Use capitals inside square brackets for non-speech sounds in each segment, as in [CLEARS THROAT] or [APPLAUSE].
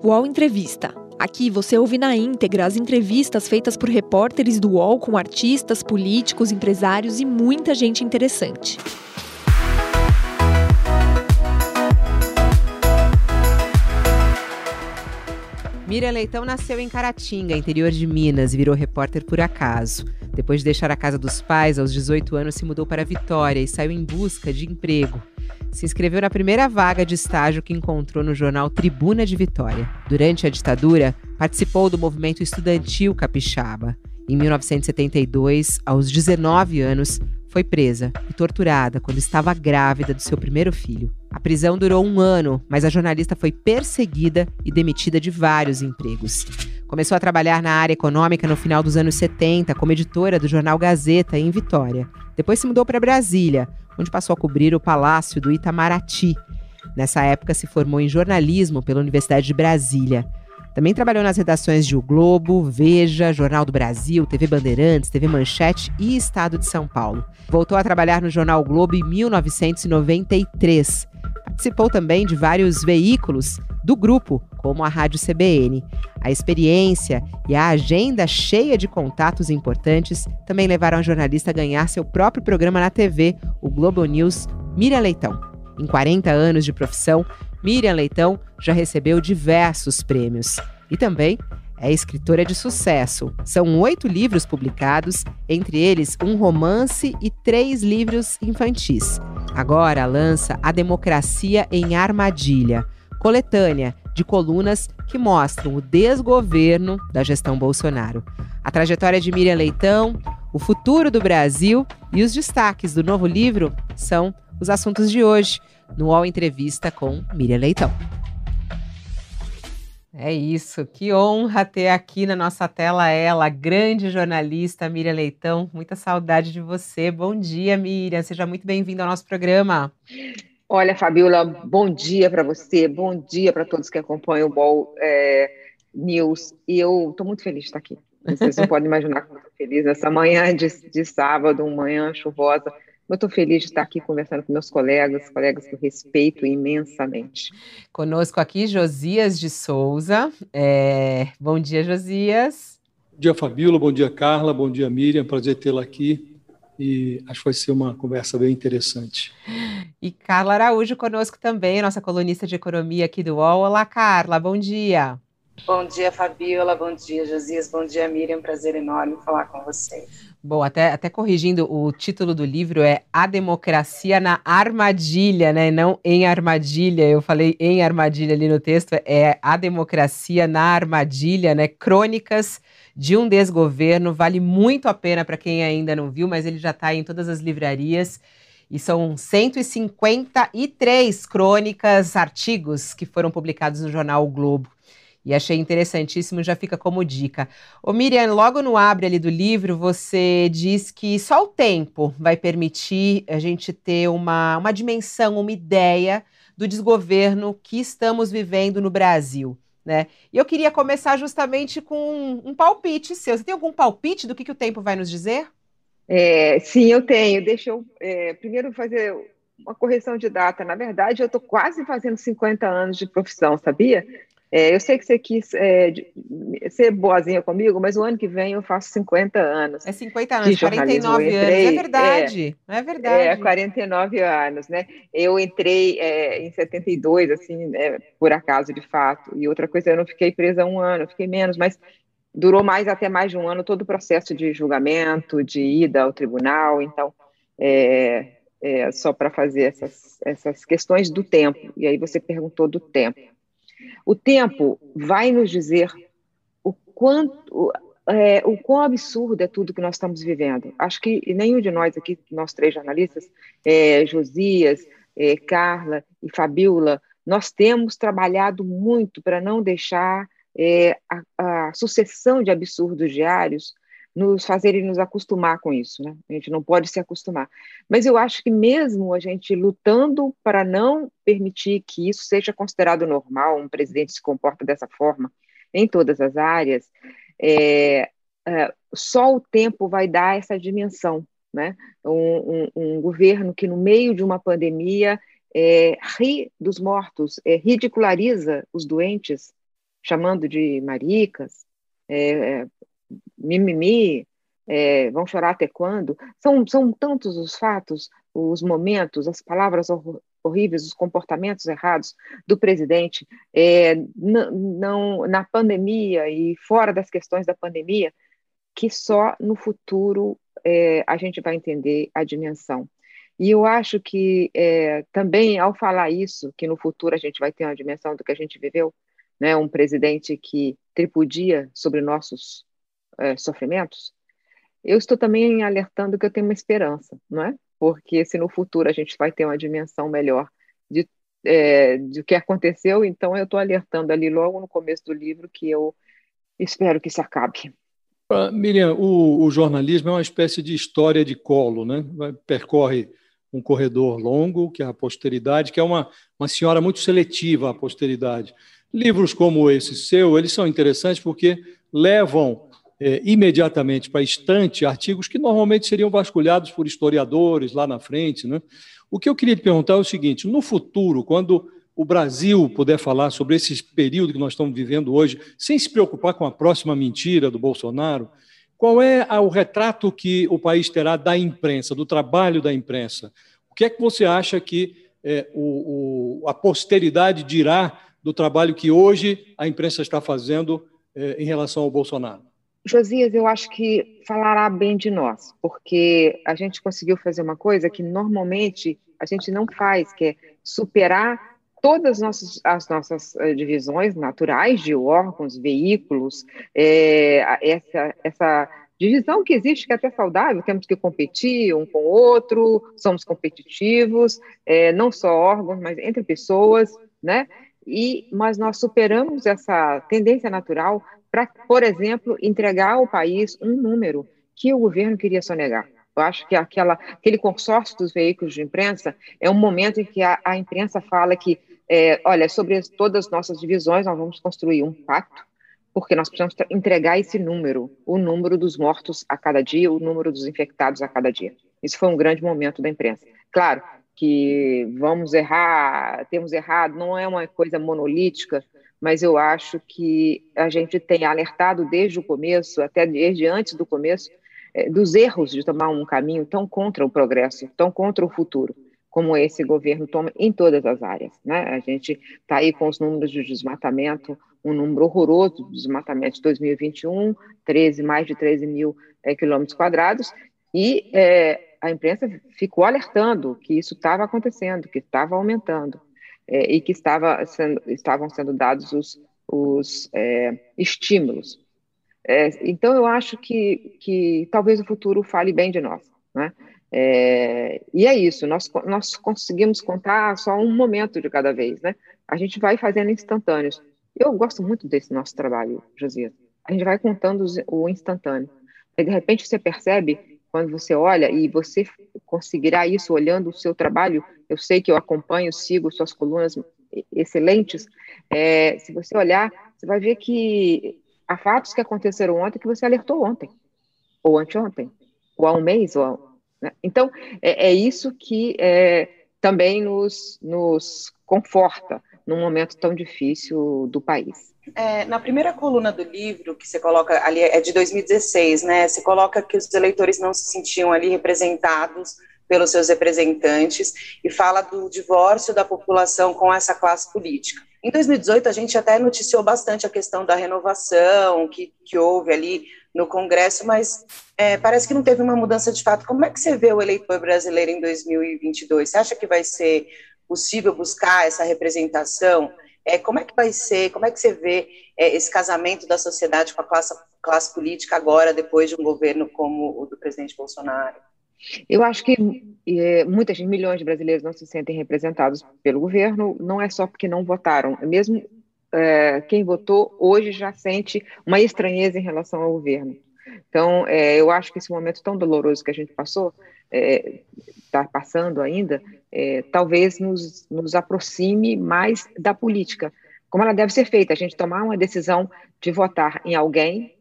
UOL Entrevista. Aqui você ouve na íntegra as entrevistas feitas por repórteres do UOL com artistas, políticos, empresários e muita gente interessante. Miriam Leitão nasceu em Caratinga, interior de Minas, e virou repórter por acaso. Depois de deixar a casa dos pais, aos 18 anos se mudou para Vitória e saiu em busca de emprego. Se inscreveu na primeira vaga de estágio que encontrou no jornal Tribuna de Vitória. Durante a ditadura, participou do movimento estudantil capixaba. Em 1972, aos 19 anos, foi presa e torturada quando estava grávida do seu primeiro filho. A prisão durou um ano, mas a jornalista foi perseguida e demitida de vários empregos. Começou a trabalhar na área econômica no final dos anos 70 como editora do jornal Gazeta, em Vitória. Depois se mudou para Brasília, onde passou a cobrir o Palácio do Itamaraty. Nessa época se formou em jornalismo pela Universidade de Brasília. Também trabalhou nas redações de O Globo, Veja, Jornal do Brasil, TV Bandeirantes, TV Manchete e Estado de São Paulo. Voltou a trabalhar no Jornal Globo em 1993. Participou também de vários veículos do grupo, como a Rádio CBN. A experiência e a agenda cheia de contatos importantes também levaram a jornalista a ganhar seu próprio programa na TV, o Globo News Miriam Leitão. Em 40 anos de profissão, Miriam Leitão já recebeu diversos prêmios. E também é escritora de sucesso. São oito livros publicados, entre eles um romance e três livros infantis. Agora lança A Democracia em Armadilha, coletânea de colunas que mostram o desgoverno da gestão Bolsonaro. A trajetória de Miriam Leitão, o futuro do Brasil e os destaques do novo livro são os assuntos de hoje no UOL Entrevista com Miriam Leitão. É isso, que honra ter aqui na nossa tela ela, a grande jornalista Miriam Leitão. Muita saudade de você. Bom dia, Miriam. Seja muito bem-vinda ao nosso programa. Olha, Fabiola, bom dia para você, bom dia para todos que acompanham o UOL é, News. E eu estou muito feliz de estar aqui. Vocês não podem imaginar como estou feliz nessa manhã de, de sábado, uma manhã chuvosa. Eu estou feliz de estar aqui conversando com meus colegas, colegas que eu respeito imensamente. Conosco aqui Josias de Souza. É... Bom dia, Josias. Bom dia, Fabíola. Bom dia, Carla. Bom dia, Miriam. Prazer tê-la aqui. E acho que vai ser uma conversa bem interessante. [GASPS] E Carla Araújo conosco também, nossa colunista de economia aqui do UOL. Olá, Carla. Bom dia. Bom dia, Fabiola. Bom dia, Josias. Bom dia, Miriam. Prazer enorme falar com vocês. Bom, até, até corrigindo, o título do livro é A Democracia na Armadilha, né? Não em armadilha. Eu falei em armadilha ali no texto, é A Democracia na Armadilha, né? Crônicas de um desgoverno. Vale muito a pena para quem ainda não viu, mas ele já está em todas as livrarias. E são 153 crônicas, artigos que foram publicados no jornal o Globo. E achei interessantíssimo, já fica como dica. Ô Miriam, logo no abre ali do livro, você diz que só o tempo vai permitir a gente ter uma, uma dimensão, uma ideia do desgoverno que estamos vivendo no Brasil. Né? E eu queria começar justamente com um, palpite seu. Você tem algum palpite do que, que o tempo vai nos dizer? É, sim, eu tenho. Deixa eu é, primeiro fazer uma correção de data. Na verdade, eu estou quase fazendo 50 anos de profissão, sabia? É, eu sei que você quis é, ser boazinha comigo, mas o ano que vem eu faço 50 anos. É 50 anos, 49 anos, é verdade, é, é verdade. É, 49 anos, né? Eu entrei é, em 72, assim, né, por acaso, de fato. E outra coisa, eu não fiquei presa um ano, fiquei menos, mas durou mais, até mais de um ano, todo o processo de julgamento, de ida ao tribunal, então, é, é só para fazer essas, essas questões do tempo. E aí você perguntou do tempo. O tempo vai nos dizer o quanto, é, o quão absurdo é tudo que nós estamos vivendo. Acho que nenhum de nós aqui, nós três jornalistas, é, Josias, é, Carla e Fabiola, nós temos trabalhado muito para não deixar é, a, a, sucessão de absurdos diários nos fazerem nos acostumar com isso, né? A gente não pode se acostumar. Mas eu acho que mesmo a gente lutando para não permitir que isso seja considerado normal, um presidente se comporta dessa forma em todas as áreas, é, é, só o tempo vai dar essa dimensão, né? Um, um, um governo que no meio de uma pandemia é, ri dos mortos, é, ridiculariza os doentes, chamando de maricas, é, mimimi, é, vão chorar até quando? São, são tantos os fatos, os momentos, as palavras horríveis, os comportamentos errados do presidente, é, não, na pandemia e fora das questões da pandemia, que só no futuro é, a gente vai entender a dimensão. E eu acho que é, também, ao falar isso, que no futuro a gente vai ter uma dimensão do que a gente viveu, né, um presidente que tripudia sobre nossos é, sofrimentos, eu estou também alertando que eu tenho uma esperança, não é? Porque se no futuro a gente vai ter uma dimensão melhor de, é, que aconteceu, então eu estou alertando ali logo no começo do livro que eu espero que isso acabe. Uh, Miriam, o, o, jornalismo é uma espécie de história de colo, né? Percorre um corredor longo, que é a posteridade, que é uma, uma senhora muito seletiva à posteridade. Livros como esse seu, eles são interessantes porque levam é, imediatamente para a estante artigos que normalmente seriam vasculhados por historiadores lá na frente. Né? O que eu queria te perguntar é o seguinte: no futuro, quando o Brasil puder falar sobre esse período que nós estamos vivendo hoje, sem se preocupar com a próxima mentira do Bolsonaro, qual é o retrato que o país terá da imprensa, do trabalho da imprensa? O que é que você acha que é, o, o, a posteridade dirá do trabalho que hoje a imprensa está fazendo é, em relação ao Bolsonaro? Josias, eu acho que falará bem de nós, porque a gente conseguiu fazer uma coisa que normalmente a gente não faz, que é superar todas as nossas, as nossas eh, divisões naturais de órgãos, veículos, é, essa, essa divisão que existe, que é até saudável, temos que competir um com o outro, somos competitivos, é, não só órgãos, mas entre pessoas, né? E, mas nós superamos essa tendência natural para, por exemplo, entregar ao país um número que o governo queria sonegar. Eu acho que aquela, aquele consórcio dos veículos de imprensa é um momento em que a, a imprensa fala que é, olha, sobre todas as nossas divisões, nós vamos construir um pacto, porque nós precisamos entregar esse número, o número dos mortos a cada dia, o número dos infectados a cada dia. Isso foi um grande momento da imprensa. Claro que vamos errar, temos errado, não é uma coisa monolítica, mas eu acho que a gente tem alertado desde o começo, até desde antes do começo, é, dos erros de tomar um caminho tão contra o progresso, tão contra o futuro como esse governo toma em todas as áreas. Né? A gente está aí com os números de desmatamento, um número horroroso de desmatamento de 2021, 13, mais de 13 mil é, quilômetros quadrados, e é, a imprensa ficou alertando que isso estava acontecendo, que estava aumentando, é, e que estava sendo, estavam sendo dados os, os é, estímulos. É, então, eu acho que, que talvez o futuro fale bem de nós. Né? É, e é isso, nós, nós conseguimos contar só um momento de cada vez, né? A gente vai fazendo instantâneos. Eu gosto muito desse nosso trabalho, Josias. A gente vai contando o instantâneo. E de repente você percebe, quando você olha, e você conseguirá isso olhando o seu trabalho, eu sei que eu acompanho, sigo suas colunas excelentes, é, se você olhar, você vai ver que há fatos que aconteceram ontem que você alertou ontem, ou anteontem, ou há um mês, ou né? Então, é, é, isso que é, também nos, nos conforta num momento tão difícil do país. É, na primeira coluna do livro, que você coloca ali, é de 2016, né? Você coloca que os eleitores não se sentiam ali representados pelos seus representantes e fala do divórcio da população com essa classe política. Em 2018, a gente até noticiou bastante a questão da renovação que, que houve ali no Congresso, mas é, parece que não teve uma mudança de fato. Como é que você vê o eleitor brasileiro em 2022? Você acha que vai ser possível buscar essa representação? É, como é que vai ser, como é que você vê é, esse casamento da sociedade com a classe, classe política agora, depois de um governo como o do presidente Bolsonaro? Eu acho que é, muitas milhões de brasileiros não se sentem representados pelo governo, não é só porque não votaram, mesmo é, quem votou hoje já sente uma estranheza em relação ao governo. Então, é, eu acho que esse momento tão doloroso que a gente passou, está é, passando ainda, é, talvez nos, nos aproxime mais da política, como ela deve ser feita, a gente tomar uma decisão de votar em alguém,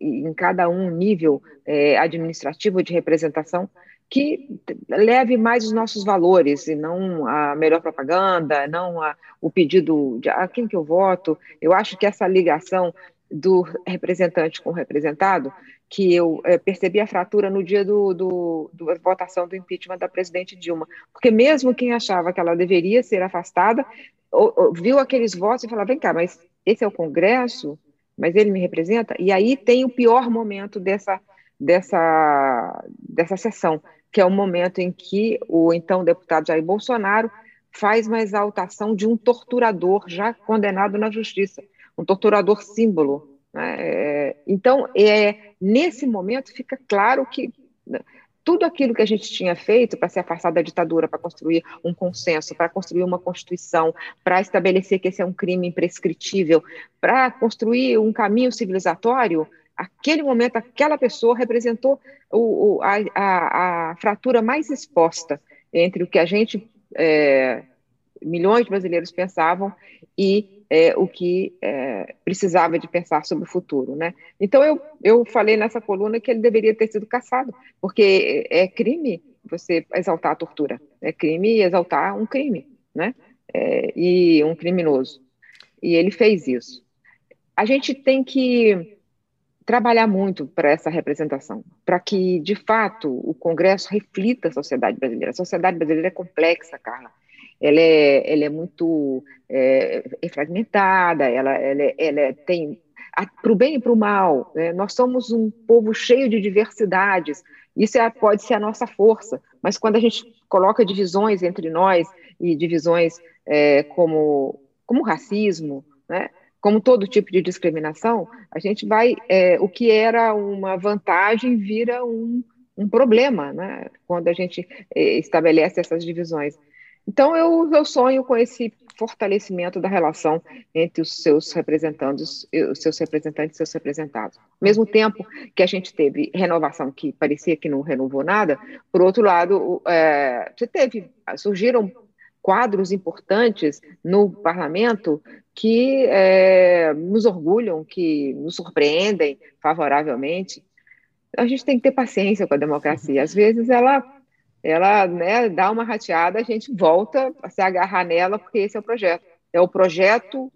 em cada um nível é, administrativo de representação, que leve mais os nossos valores e não a melhor propaganda, não a, o pedido de a ah, quem que eu voto. Eu acho que essa ligação do representante com o representado, que eu é, percebi a fratura no dia do, do, do, da votação do impeachment da presidente Dilma, porque mesmo quem achava que ela deveria ser afastada, ou, ou, viu aqueles votos e falava, vem cá, mas esse é o Congresso, mas ele me representa? E aí tem o pior momento dessa, dessa, dessa sessão, que é o momento em que o então deputado Jair Bolsonaro faz uma exaltação de um torturador já condenado na justiça, um torturador símbolo. Né? É, então, é, nesse momento fica claro que né, tudo aquilo que a gente tinha feito para se afastar da ditadura, para construir um consenso, para construir uma constituição, para estabelecer que esse é um crime imprescritível, para construir um caminho civilizatório, aquele momento, aquela pessoa representou o, o, a, a, a, fratura mais exposta entre o que a gente, é, milhões de brasileiros pensavam e é, o que é, precisava de pensar sobre o futuro, né? Então eu, eu falei nessa coluna que ele deveria ter sido caçado, porque é crime você exaltar a tortura, é crime exaltar um crime, né? É, e um criminoso. E ele fez isso. A gente tem que trabalhar muito para essa representação, para que, de fato, o Congresso reflita a sociedade brasileira. A sociedade brasileira é complexa, Carla. Ela é, ela é muito é, é fragmentada, ela, ela, é, ela é, tem para o bem e para o mal. Né? Nós somos um povo cheio de diversidades. Isso é, pode ser a nossa força, mas quando a gente coloca divisões entre nós e divisões é, como, como racismo, né? como todo tipo de discriminação, a gente vai, é, o que era uma vantagem vira um, um problema, né, quando a gente é, estabelece essas divisões. Então, eu, eu sonho com esse fortalecimento da relação entre os seus representantes, os seus representantes e seus representados. Ao mesmo tempo que a gente teve renovação que parecia que não renovou nada, por outro lado, é, você teve, surgiram quadros importantes no parlamento que é, nos orgulham, que nos surpreendem favoravelmente. A gente tem que ter paciência com a democracia. Às vezes ela, ela né, dá uma rateada, a gente volta a se agarrar nela, porque esse é o projeto. É o projeto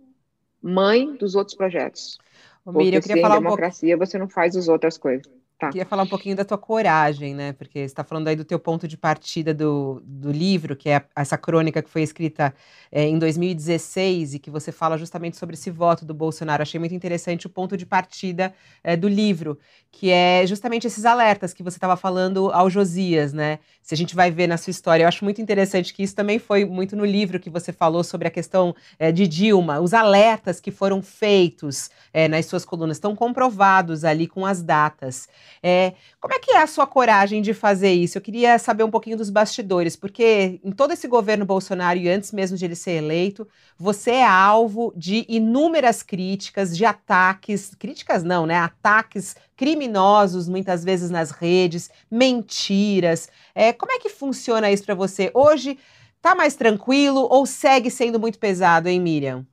mãe dos outros projetos. Ô, Miriam, eu queria falar democracia, um pouco... você não faz as outras coisas. Tá. Queria falar um pouquinho da tua coragem, né? Porque você está falando aí do teu ponto de partida do, do livro, que é essa crônica que foi escrita é, em 2016 e que você fala justamente sobre esse voto do Bolsonaro. Achei muito interessante o ponto de partida é, do livro, que é justamente esses alertas que você estava falando ao Josias, né? Se a gente vai ver na sua história, eu acho muito interessante que isso também foi muito no livro que você falou sobre a questão é, de Dilma, os alertas que foram feitos é, nas suas colunas estão comprovados ali com as datas. É, como é que é a sua coragem de fazer isso? Eu queria saber um pouquinho dos bastidores, porque em todo esse governo Bolsonaro e antes mesmo de ele ser eleito, você é alvo de inúmeras críticas, de ataques, críticas não, né? Ataques criminosos muitas vezes nas redes, mentiras. É, como é que funciona isso para você? Hoje tá mais tranquilo ou segue sendo muito pesado, hein, Miriam?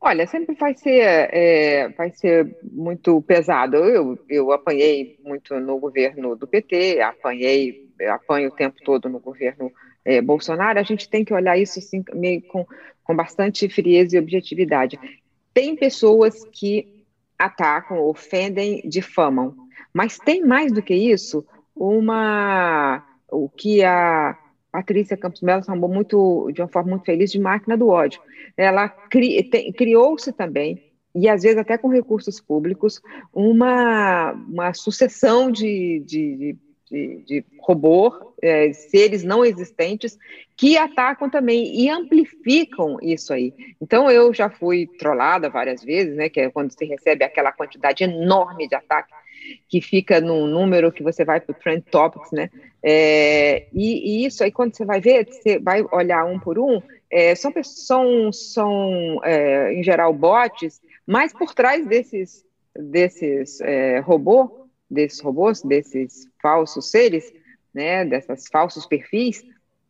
Olha, sempre vai ser, é, vai ser muito pesado. Eu, eu apanhei muito no governo do PT, apanhei, apanho o tempo todo no governo é, Bolsonaro. A gente tem que olhar isso assim, meio com, com bastante frieza e objetividade. Tem pessoas que atacam, ofendem, difamam, mas tem mais do que isso uma o que a Patrícia Campos Melo chamou muito, de uma forma muito feliz, de máquina do ódio. Ela cri, criou-se também, e às vezes até com recursos públicos, uma, uma sucessão de, de, de, de é, seres não existentes, que atacam também e amplificam isso aí. Então eu já fui trollada várias vezes, né, que é quando você recebe aquela quantidade enorme de ataques que fica num número que você vai para o Trend Topics, né? É, e, e, isso aí, quando você vai ver, você vai olhar um por um, é, são, são, são é, em geral, bots, mas por trás desses, desses é, robôs, desses robôs, desses falsos seres, né, desses falsos perfis,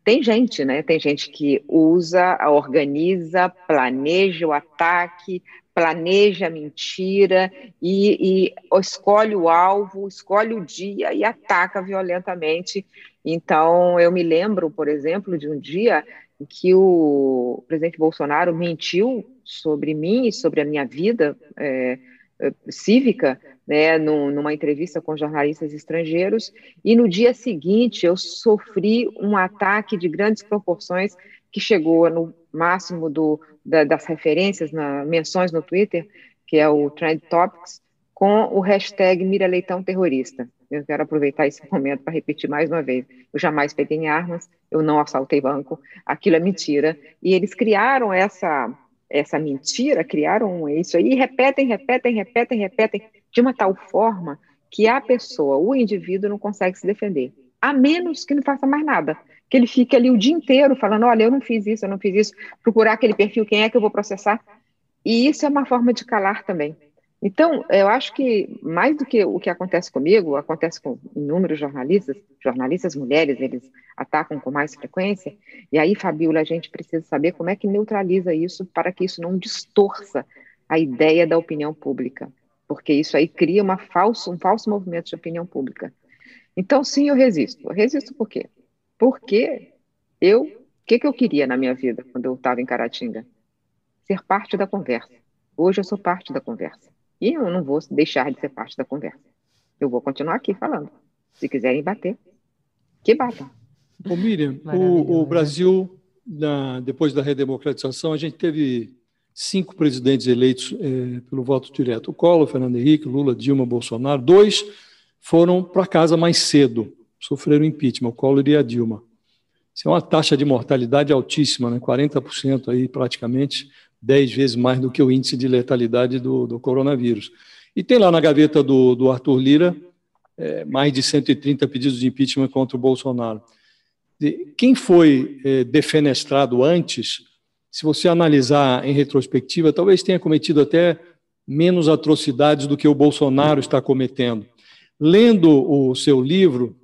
tem gente, né? Tem gente que usa, organiza, planeja o ataque, planeja a mentira e, e, escolhe o alvo, escolhe o dia e ataca violentamente. Então, eu me lembro, por exemplo, de um dia em que o presidente Bolsonaro mentiu sobre mim e sobre a minha vida é, é cívica, né, numa entrevista com jornalistas estrangeiros, e no dia seguinte eu sofri um ataque de grandes proporções que chegou no máximo do, da, das referências, na, menções no Twitter, que é o Trend Topics, com o hashtag Mira Leitão Terrorista. Eu quero aproveitar esse [LAUGHS] momento para repetir mais uma vez. Eu jamais peguei em armas, eu não assaltei banco, aquilo é mentira. E eles criaram essa, essa mentira, criaram isso aí, e repetem, repetem, repetem, repetem, de uma tal forma que a pessoa, o indivíduo, não consegue se defender. A menos que não faça mais nada. Que ele fique ali o dia inteiro falando: olha, eu não fiz isso, eu não fiz isso, procurar aquele perfil, quem é que eu vou processar. E isso é uma forma de calar também. Então, eu acho que mais do que o que acontece comigo, acontece com inúmeros jornalistas, jornalistas mulheres, eles atacam com mais frequência. E aí, Fabiola, a gente precisa saber como é que neutraliza isso para que isso não distorça a ideia da opinião pública, porque isso aí cria uma falso, um falso movimento de opinião pública. Então, sim, eu resisto. Eu resisto por quê? Porque eu, o que, que eu queria na minha vida quando eu estava em Caratinga? Ser parte da conversa. Hoje eu sou parte da conversa. E eu não vou deixar de ser parte da conversa. Eu vou continuar aqui falando. Se quiserem bater, que batam. Ô Miriam, o, o, Brasil, na, depois da redemocratização, a gente teve cinco presidentes eleitos é, pelo voto direto. O Collor, Fernando Henrique, Lula, Dilma, Bolsonaro. Dois foram para casa mais cedo, sofreram impeachment, o Collor e a Dilma. Isso é uma taxa de mortalidade altíssima, né? 40% aí praticamente 10 vezes mais do que o índice de letalidade do, do coronavírus. E tem lá na gaveta do, do Arthur Lira é, mais de 130 pedidos de impeachment contra o Bolsonaro. quem foi é, defenestrado antes, se você analisar em retrospectiva, talvez tenha cometido até menos atrocidades do que o Bolsonaro está cometendo. Lendo o seu livro,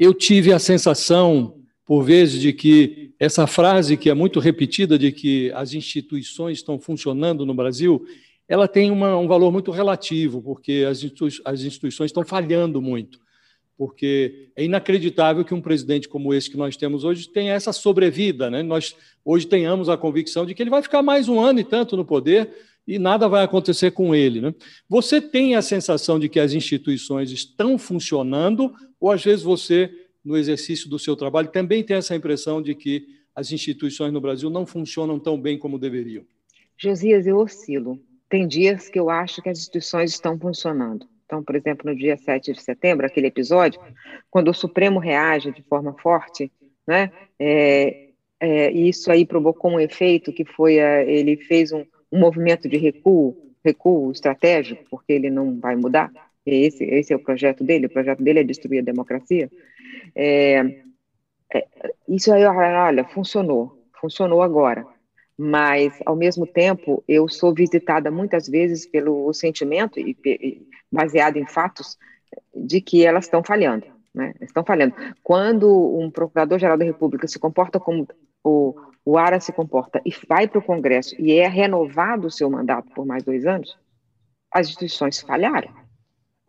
eu tive a sensação por vezes, de que essa frase que é muito repetida de que as instituições estão funcionando no Brasil, ela tem uma, um valor muito relativo, porque as, as instituições estão falhando muito. Porque é inacreditável que um presidente como esse que nós temos hoje tenha essa sobrevida. Né? Nós hoje tenhamos a convicção de que ele vai ficar mais um ano e tanto no poder e nada vai acontecer com ele. Né? Você tem a sensação de que as instituições estão funcionando, ou às vezes você no exercício do seu trabalho, também tem essa impressão de que as instituições no Brasil não funcionam tão bem como deveriam? Josias, eu oscilo. Tem dias que eu acho que as instituições estão funcionando. Então, por exemplo, no dia 7 de setembro, aquele episódio, quando o Supremo reage de forma forte, né, é, é, isso aí provocou um efeito que foi, a, ele fez um, um movimento de recuo, recuo estratégico, porque ele não vai mudar, esse, esse é o projeto dele, o projeto dele é destruir a democracia. É, é, isso aí, olha, funcionou, funcionou agora. Mas, ao mesmo tempo, eu sou visitada muitas vezes pelo sentimento, e, e baseado em fatos, de que elas estão falhando. Né? Estão falhando. Quando um procurador-geral da República se comporta como o, o ARA se comporta e vai para o Congresso e é renovado o seu mandato por mais dois anos, as instituições falharam.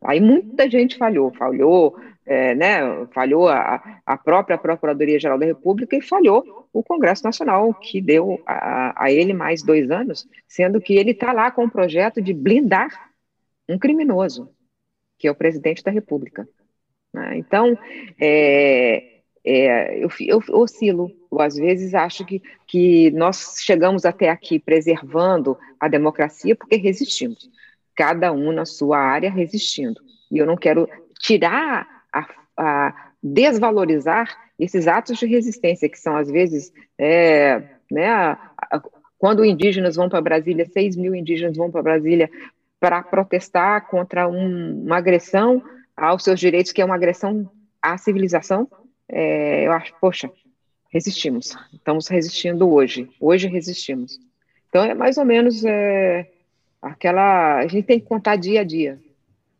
Aí muita gente falhou, falhou é, né, falhou a, a própria Procuradoria-Geral da República e falhou o Congresso Nacional, que deu a, a ele mais dois anos, sendo que ele está lá com o projeto de blindar um criminoso, que é o presidente da República. Né? Então, é, é, eu, eu oscilo, eu às vezes acho que, que nós chegamos até aqui preservando a democracia porque resistimos, cada um na sua área resistindo. E eu não quero tirar a, a desvalorizar esses atos de resistência, que são, às vezes, é, né, a, a, quando indígenas vão para Brasília, 6 mil indígenas vão para Brasília para protestar contra um, uma agressão aos seus direitos, que é uma agressão à civilização, é, eu acho, poxa, resistimos, estamos resistindo hoje, hoje resistimos. Então, é mais ou menos é, aquela. A gente tem que contar dia a dia.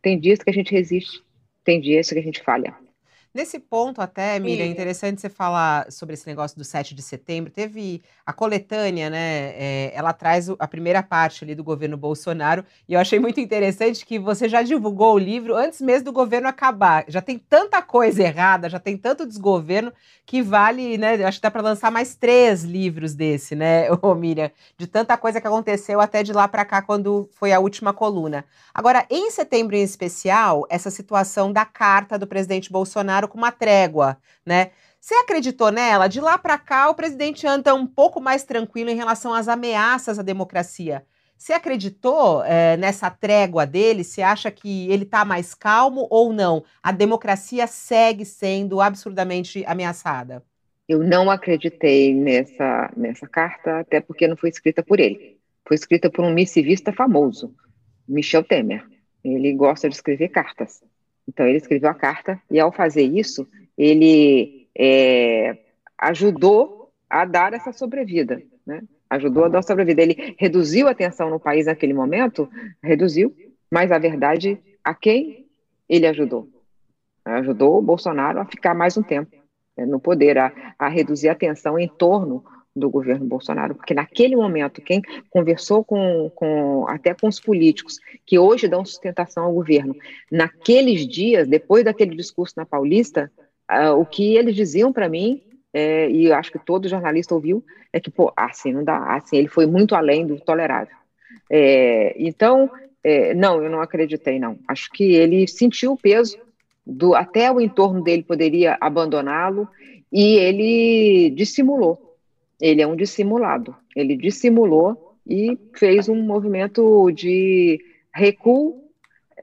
Tem dias que a gente resiste, tem dias que a gente falha. Nesse ponto, até, Miriam, é interessante você falar sobre esse negócio do 7 de setembro. Teve a coletânea, né? É, ela traz a primeira parte ali do governo Bolsonaro, e eu achei muito interessante que você já divulgou o livro antes mesmo do governo acabar. Já tem tanta coisa errada, já tem tanto desgoverno que vale, né? Acho que dá para lançar mais três livros desse, né, [LAUGHS] ô Miriam? De tanta coisa que aconteceu até de lá para cá, quando foi a última coluna. Agora, em setembro em especial, essa situação da carta do presidente Bolsonaro Bolsonaro com uma trégua, né? Você acreditou nela? De lá para cá, o presidente anda um pouco mais tranquilo em relação às ameaças à democracia. Você acreditou é, nessa trégua dele? Você acha que ele está mais calmo ou não? A democracia segue sendo absurdamente ameaçada? Eu não acreditei nessa, nessa carta, até porque não foi escrita por ele. Foi escrita por um missivista famoso, Michel Temer. Ele gosta de escrever cartas. Então, ele escreveu a carta e, ao fazer isso, ele é, ajudou a dar essa sobrevida, né? Ajudou a dar sobrevida. Ele reduziu a tensão no país naquele momento, reduziu, mas a verdade, a quem ele ajudou? Ajudou o Bolsonaro a ficar mais um tempo né, no poder, a, a reduzir a tensão em torno do governo Bolsonaro, porque naquele momento quem conversou com, com até com os políticos que hoje dão sustentação ao governo, naqueles dias, depois daquele discurso na Paulista, uh, o que eles diziam para mim, é, e acho que todo jornalista ouviu, é que, pô, assim não dá, assim, ele foi muito além do tolerável. É, então, é, não, eu não acreditei, não. Acho que ele sentiu o peso do até o entorno dele poderia abandoná-lo e ele dissimulou ele é um dissimulado. Ele dissimulou e fez um movimento de recuo,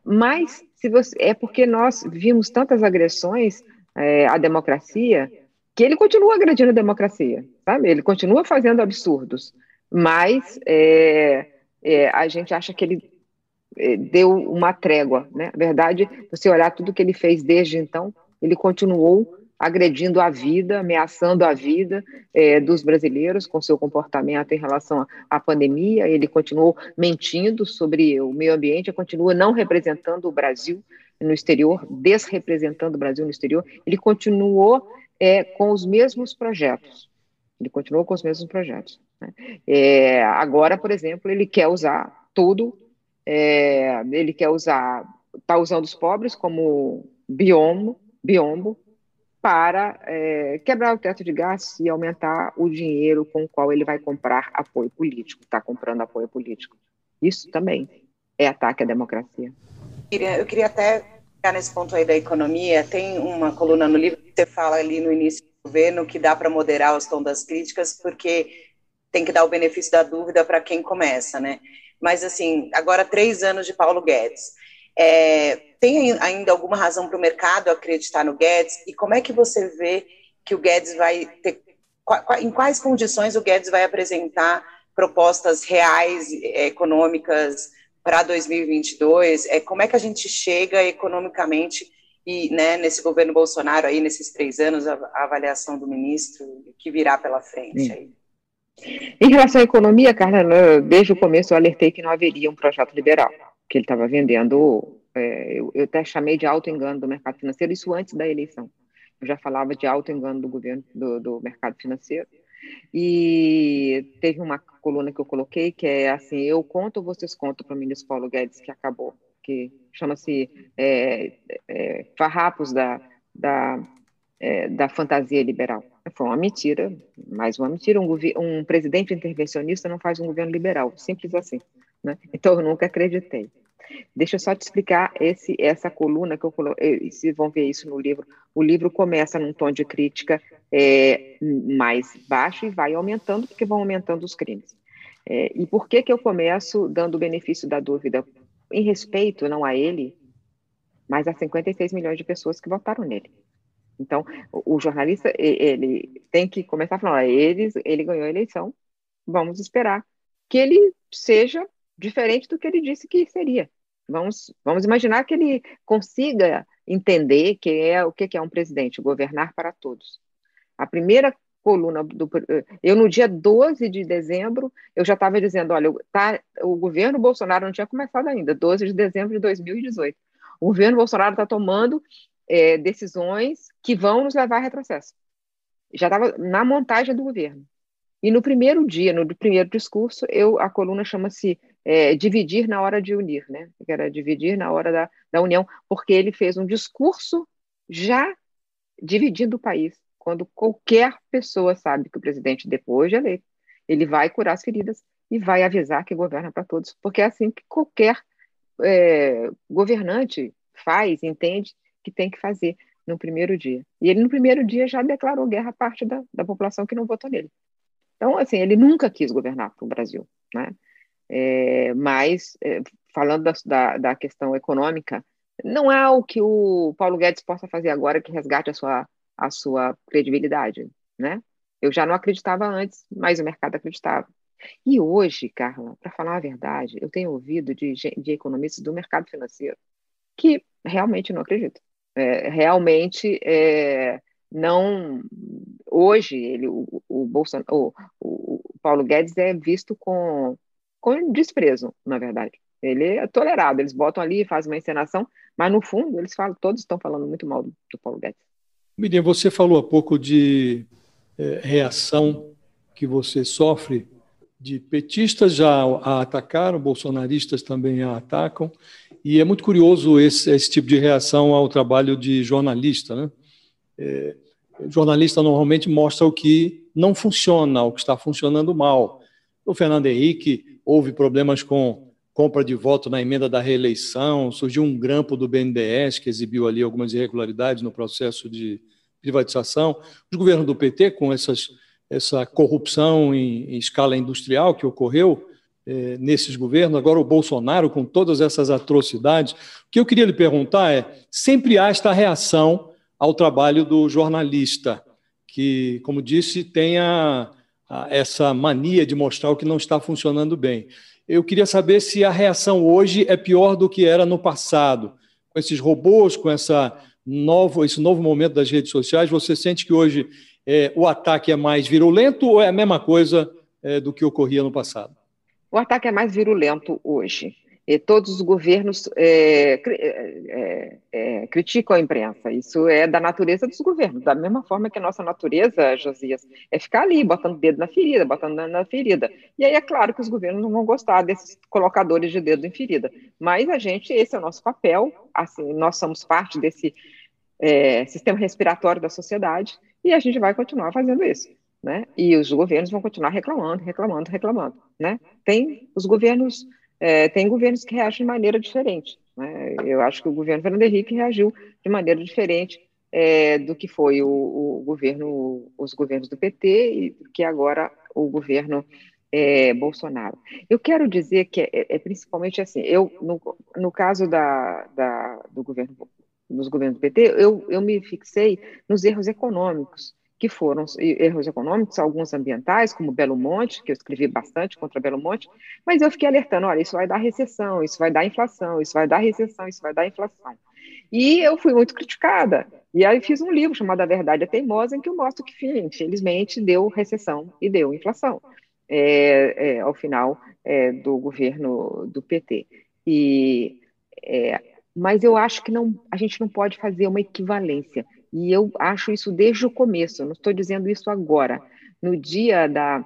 mas se você, é porque nós vimos tantas agressões é, à democracia que ele continua agredindo a democracia, sabe? Ele continua fazendo absurdos, mas é, é, a gente acha que ele é, deu uma trégua, né? Na verdade, você olhar tudo que ele fez desde então, ele continuou agredindo a vida, ameaçando a vida é, dos brasileiros com seu comportamento em relação à pandemia. Ele continuou mentindo sobre o meio ambiente, continua não representando o Brasil no exterior, desrepresentando o Brasil no exterior. Ele continuou é, com os mesmos projetos. Ele continuou com os mesmos projetos. Né? É, agora, por exemplo, ele quer usar tudo. É, ele quer usar, está usando os pobres como biombo, biombo para é, quebrar o teto de gastos e aumentar o dinheiro com o qual ele vai comprar apoio político, está comprando apoio político. Isso também é ataque à democracia. Eu queria até ficar nesse ponto aí da economia. Tem uma coluna no livro que você fala ali no início do governo que dá para moderar os tons das críticas, porque tem que dar o benefício da dúvida para quem começa, né? Mas, assim, agora três anos de Paulo Guedes. É, tem ainda alguma razão para o mercado acreditar no Guedes? E como é que você vê que o Guedes vai ter. Em quais condições o Guedes vai apresentar propostas reais é, econômicas para 2022? É, como é que a gente chega economicamente e né, nesse governo Bolsonaro aí nesses três anos a, a avaliação do ministro que virá pela frente aí? Em relação à economia, Carla, desde o começo eu alertei que não haveria um projeto liberal que ele estava vendendo, é, eu, eu, até chamei de auto-engano do mercado financeiro, isso antes da eleição. Eu já falava de auto-engano do governo, do, do mercado financeiro. E teve uma coluna que eu coloquei que é assim: eu conto vocês contam para o ministro Paulo Guedes que acabou, que chama-se é, é, Farrapos da, da, é, da fantasia liberal. Foi uma mentira, mais uma mentira. Um, um presidente intervencionista não faz um governo liberal, simples assim. Né? Então, eu nunca acreditei. Deixa eu só te explicar esse, essa coluna que eu coloquei, vocês vão ver isso no livro. O livro começa num tom de crítica é, mais baixo e vai aumentando, porque vão aumentando os crimes. É, e por que, que eu começo dando o benefício da dúvida? Em respeito, não a ele, mas a 56 milhões de pessoas que votaram nele. Então, o, jornalista, ele tem que começar falando, ele, ele ganhou a eleição, vamos esperar que ele seja diferente do que ele disse que seria. Vamos, vamos imaginar que ele consiga entender que é o que é um presidente, governar para todos. A primeira coluna do eu no dia 12 de dezembro eu já estava dizendo, olha, tá, o governo Bolsonaro não tinha começado ainda, 12 de dezembro de 2018. O governo Bolsonaro está tomando é, decisões que vão nos levar a retrocesso. Já estava na montagem do governo. E no primeiro dia, no primeiro discurso, eu a coluna chama-se é, Dividir na hora de unir, né? Que era dividir na hora da, da união, porque ele fez um discurso já dividindo o país, quando qualquer pessoa sabe que o presidente, depois de eleito, ele vai curar as feridas e vai avisar que governa para todos, porque é assim que qualquer é, governante faz, entende que tem que fazer no primeiro dia. E ele, no primeiro dia, já declarou guerra a parte da, da população que não votou nele. Então, assim, ele nunca quis governar para o Brasil, né? É, mas, é, falando da, da, da, questão econômica, não é o que o Paulo Guedes possa fazer agora que resgate a sua, a sua credibilidade, né? Eu já não acreditava antes, mas o mercado acreditava. E hoje, Carla, para falar a verdade, eu tenho ouvido de, de economistas do mercado financeiro que realmente não acreditam. É, realmente é, não hoje ele o, o Bolsonaro o, o, Paulo Guedes é visto com com desprezo na verdade. Ele é tolerado eles botam ali fazem uma encenação mas no fundo eles falam todos estão falando muito mal do, do Paulo Guedes. Miriam você falou há pouco de é, reação que você sofre de petistas já a atacaram bolsonaristas também a atacam e é muito curioso esse, esse tipo de reação ao trabalho de jornalista né? É, jornalista normalmente mostra o que não funciona, o que está funcionando mal. O Fernando Henrique houve problemas com compra de voto na emenda da reeleição, surgiu um grampo do BNDES que exibiu ali algumas irregularidades no processo de privatização. Os governos do PT, com essas, essa corrupção em, em escala industrial que ocorreu eh, nesses governos, agora o Bolsonaro com todas essas atrocidades. O que eu queria lhe perguntar é: sempre há esta reação ao trabalho do jornalista, que, como disse, tem a, essa mania de mostrar o que não está funcionando bem. Eu queria saber se a reação hoje é pior do que era no passado, com esses robôs, com essa novo, esse novo momento das redes sociais. Você sente que hoje é, o ataque é mais virulento ou é a mesma coisa é, do que ocorria no passado? O ataque é mais virulento hoje e todos os governos é, é, é, criticam a imprensa. Isso é da natureza dos governos, da mesma forma que a nossa natureza, Josias, é ficar ali, botando dedo na ferida, botando na ferida. E aí é claro que os governos não vão gostar desses colocadores de dedo em ferida. Mas a gente, esse é o nosso papel, assim, nós somos parte desse é, sistema respiratório da sociedade e a gente vai continuar fazendo isso. Né? E os governos vão continuar reclamando, reclamando, reclamando. Né? Tem os governos é, tem governos que reagem de maneira diferente. Né? Eu acho que o governo Fernando Henrique reagiu de maneira diferente é, do que foi o, o, governo, os governos do PT e que agora o governo é, Bolsonaro. Eu quero dizer que é, é, principalmente assim, eu no, no caso da, da, do governo dos governos do PT, eu, eu me fixei nos erros econômicos que foram erros econômicos, alguns ambientais, como Belo Monte, que eu escrevi bastante contra Belo Monte, mas eu fiquei alertando, olha, isso vai dar recessão, isso vai dar inflação, isso vai dar recessão, isso vai dar inflação. E eu fui muito criticada. E aí fiz um livro chamado A Verdade é Teimosa, em que eu mostro que, infelizmente, deu recessão e deu inflação é, é, ao final é, do governo do PT. E, mas eu acho que não, a gente não pode fazer uma equivalência e eu acho isso desde o começo, não estou dizendo isso agora. No dia da,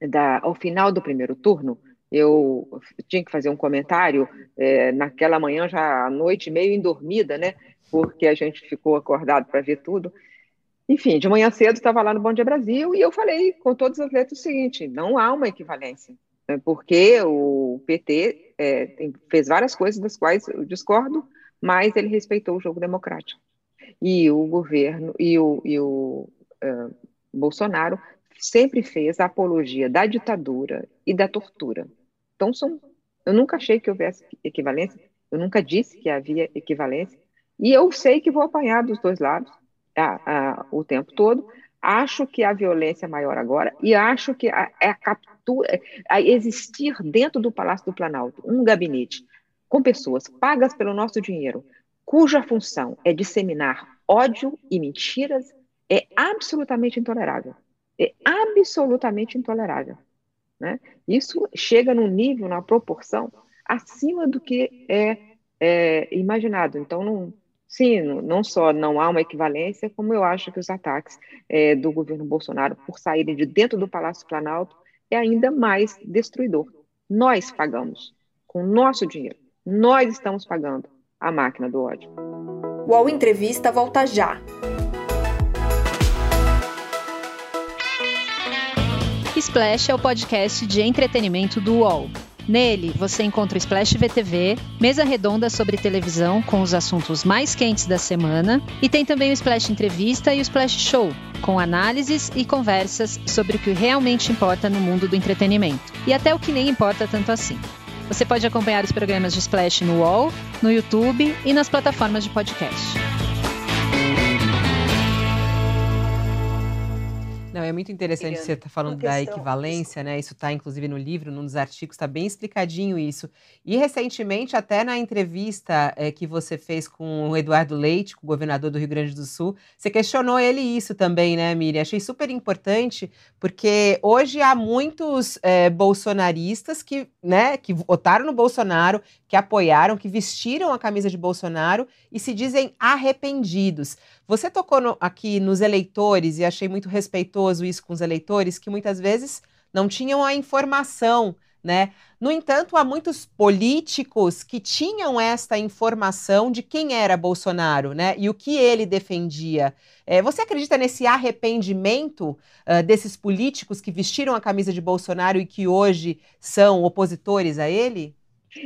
da ao final do primeiro turno, eu tinha que fazer um comentário é, naquela manhã, já à noite, meio endormida, né? Porque a gente ficou acordado para ver tudo. Enfim, de manhã cedo estava lá no Bom Dia Brasil e eu falei com todas as letras o seguinte: não há uma equivalência, né? porque o PT é, tem, fez várias coisas das quais eu discordo, mas ele respeitou o jogo democrático e o governo e o, e o uh, Bolsonaro sempre fez a apologia da ditadura e da tortura. Então, são, eu nunca achei que houvesse equivalência, eu nunca disse que havia equivalência, e eu sei que vou apanhar dos dois lados a, a, o tempo todo. Acho que a violência é maior agora, e acho que a, a captura, a existir dentro do Palácio do Planalto um gabinete com pessoas pagas pelo nosso dinheiro, cuja função é disseminar ódio e mentiras, é absolutamente intolerável. É absolutamente intolerável. Né? Isso chega num nível, na proporção, acima do que é, é imaginado. Então, não, sim, não só não há uma equivalência, como eu acho que os ataques é, do governo Bolsonaro por saírem de dentro do Palácio Planalto é ainda mais destruidor. Nós pagamos com nosso dinheiro. Nós estamos pagando a máquina do ódio. O UOL Entrevista volta já. Splash é o podcast de entretenimento do UOL. Nele, você encontra o Splash VTV, mesa redonda sobre televisão com os assuntos mais quentes da semana, e tem também o Splash Entrevista e o Splash Show, com análises e conversas sobre o que realmente importa no mundo do entretenimento, e até o que nem importa tanto assim. Você pode acompanhar os programas de Splash no UOL, no YouTube e nas plataformas de podcast. Não, é muito interessante você estar tá falando da equivalência, né? Isso está, inclusive, no livro, num dos artigos, está bem explicadinho isso. E recentemente, até na entrevista é, que você fez com o Eduardo Leite, o governador do Rio Grande do Sul, você questionou ele isso também, né, Miriam? Achei super importante, porque hoje há muitos é, bolsonaristas que, né, que votaram no Bolsonaro, que apoiaram, que vestiram a camisa de Bolsonaro e se dizem arrependidos. Você tocou no, aqui nos eleitores e achei muito respeitoso isso com os eleitores, que muitas vezes não tinham a informação, né? No entanto, há muitos políticos que tinham esta informação de quem era Bolsonaro, né? E o que ele defendia. É, você acredita nesse arrependimento uh, desses políticos que vestiram a camisa de Bolsonaro e que hoje são opositores a ele?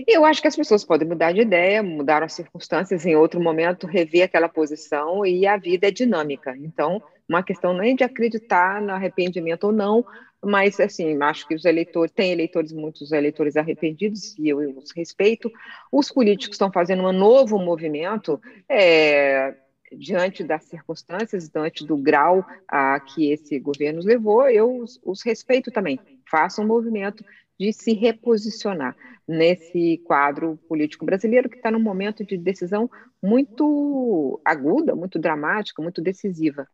Eu acho que as pessoas podem mudar de ideia, mudar as circunstâncias, em outro momento rever aquela posição e a vida é dinâmica. Então, uma questão nem de acreditar no arrependimento ou não, mas assim, acho que os eleitores, tem eleitores, muitos eleitores arrependidos, e eu, eu os respeito. Os políticos estão fazendo um novo movimento, é, diante das circunstâncias, diante do grau a que esse governo levou, eu os, os respeito também. Façam um movimento de se reposicionar nesse quadro político brasileiro que está num momento de decisão muito aguda, muito dramática, muito decisiva.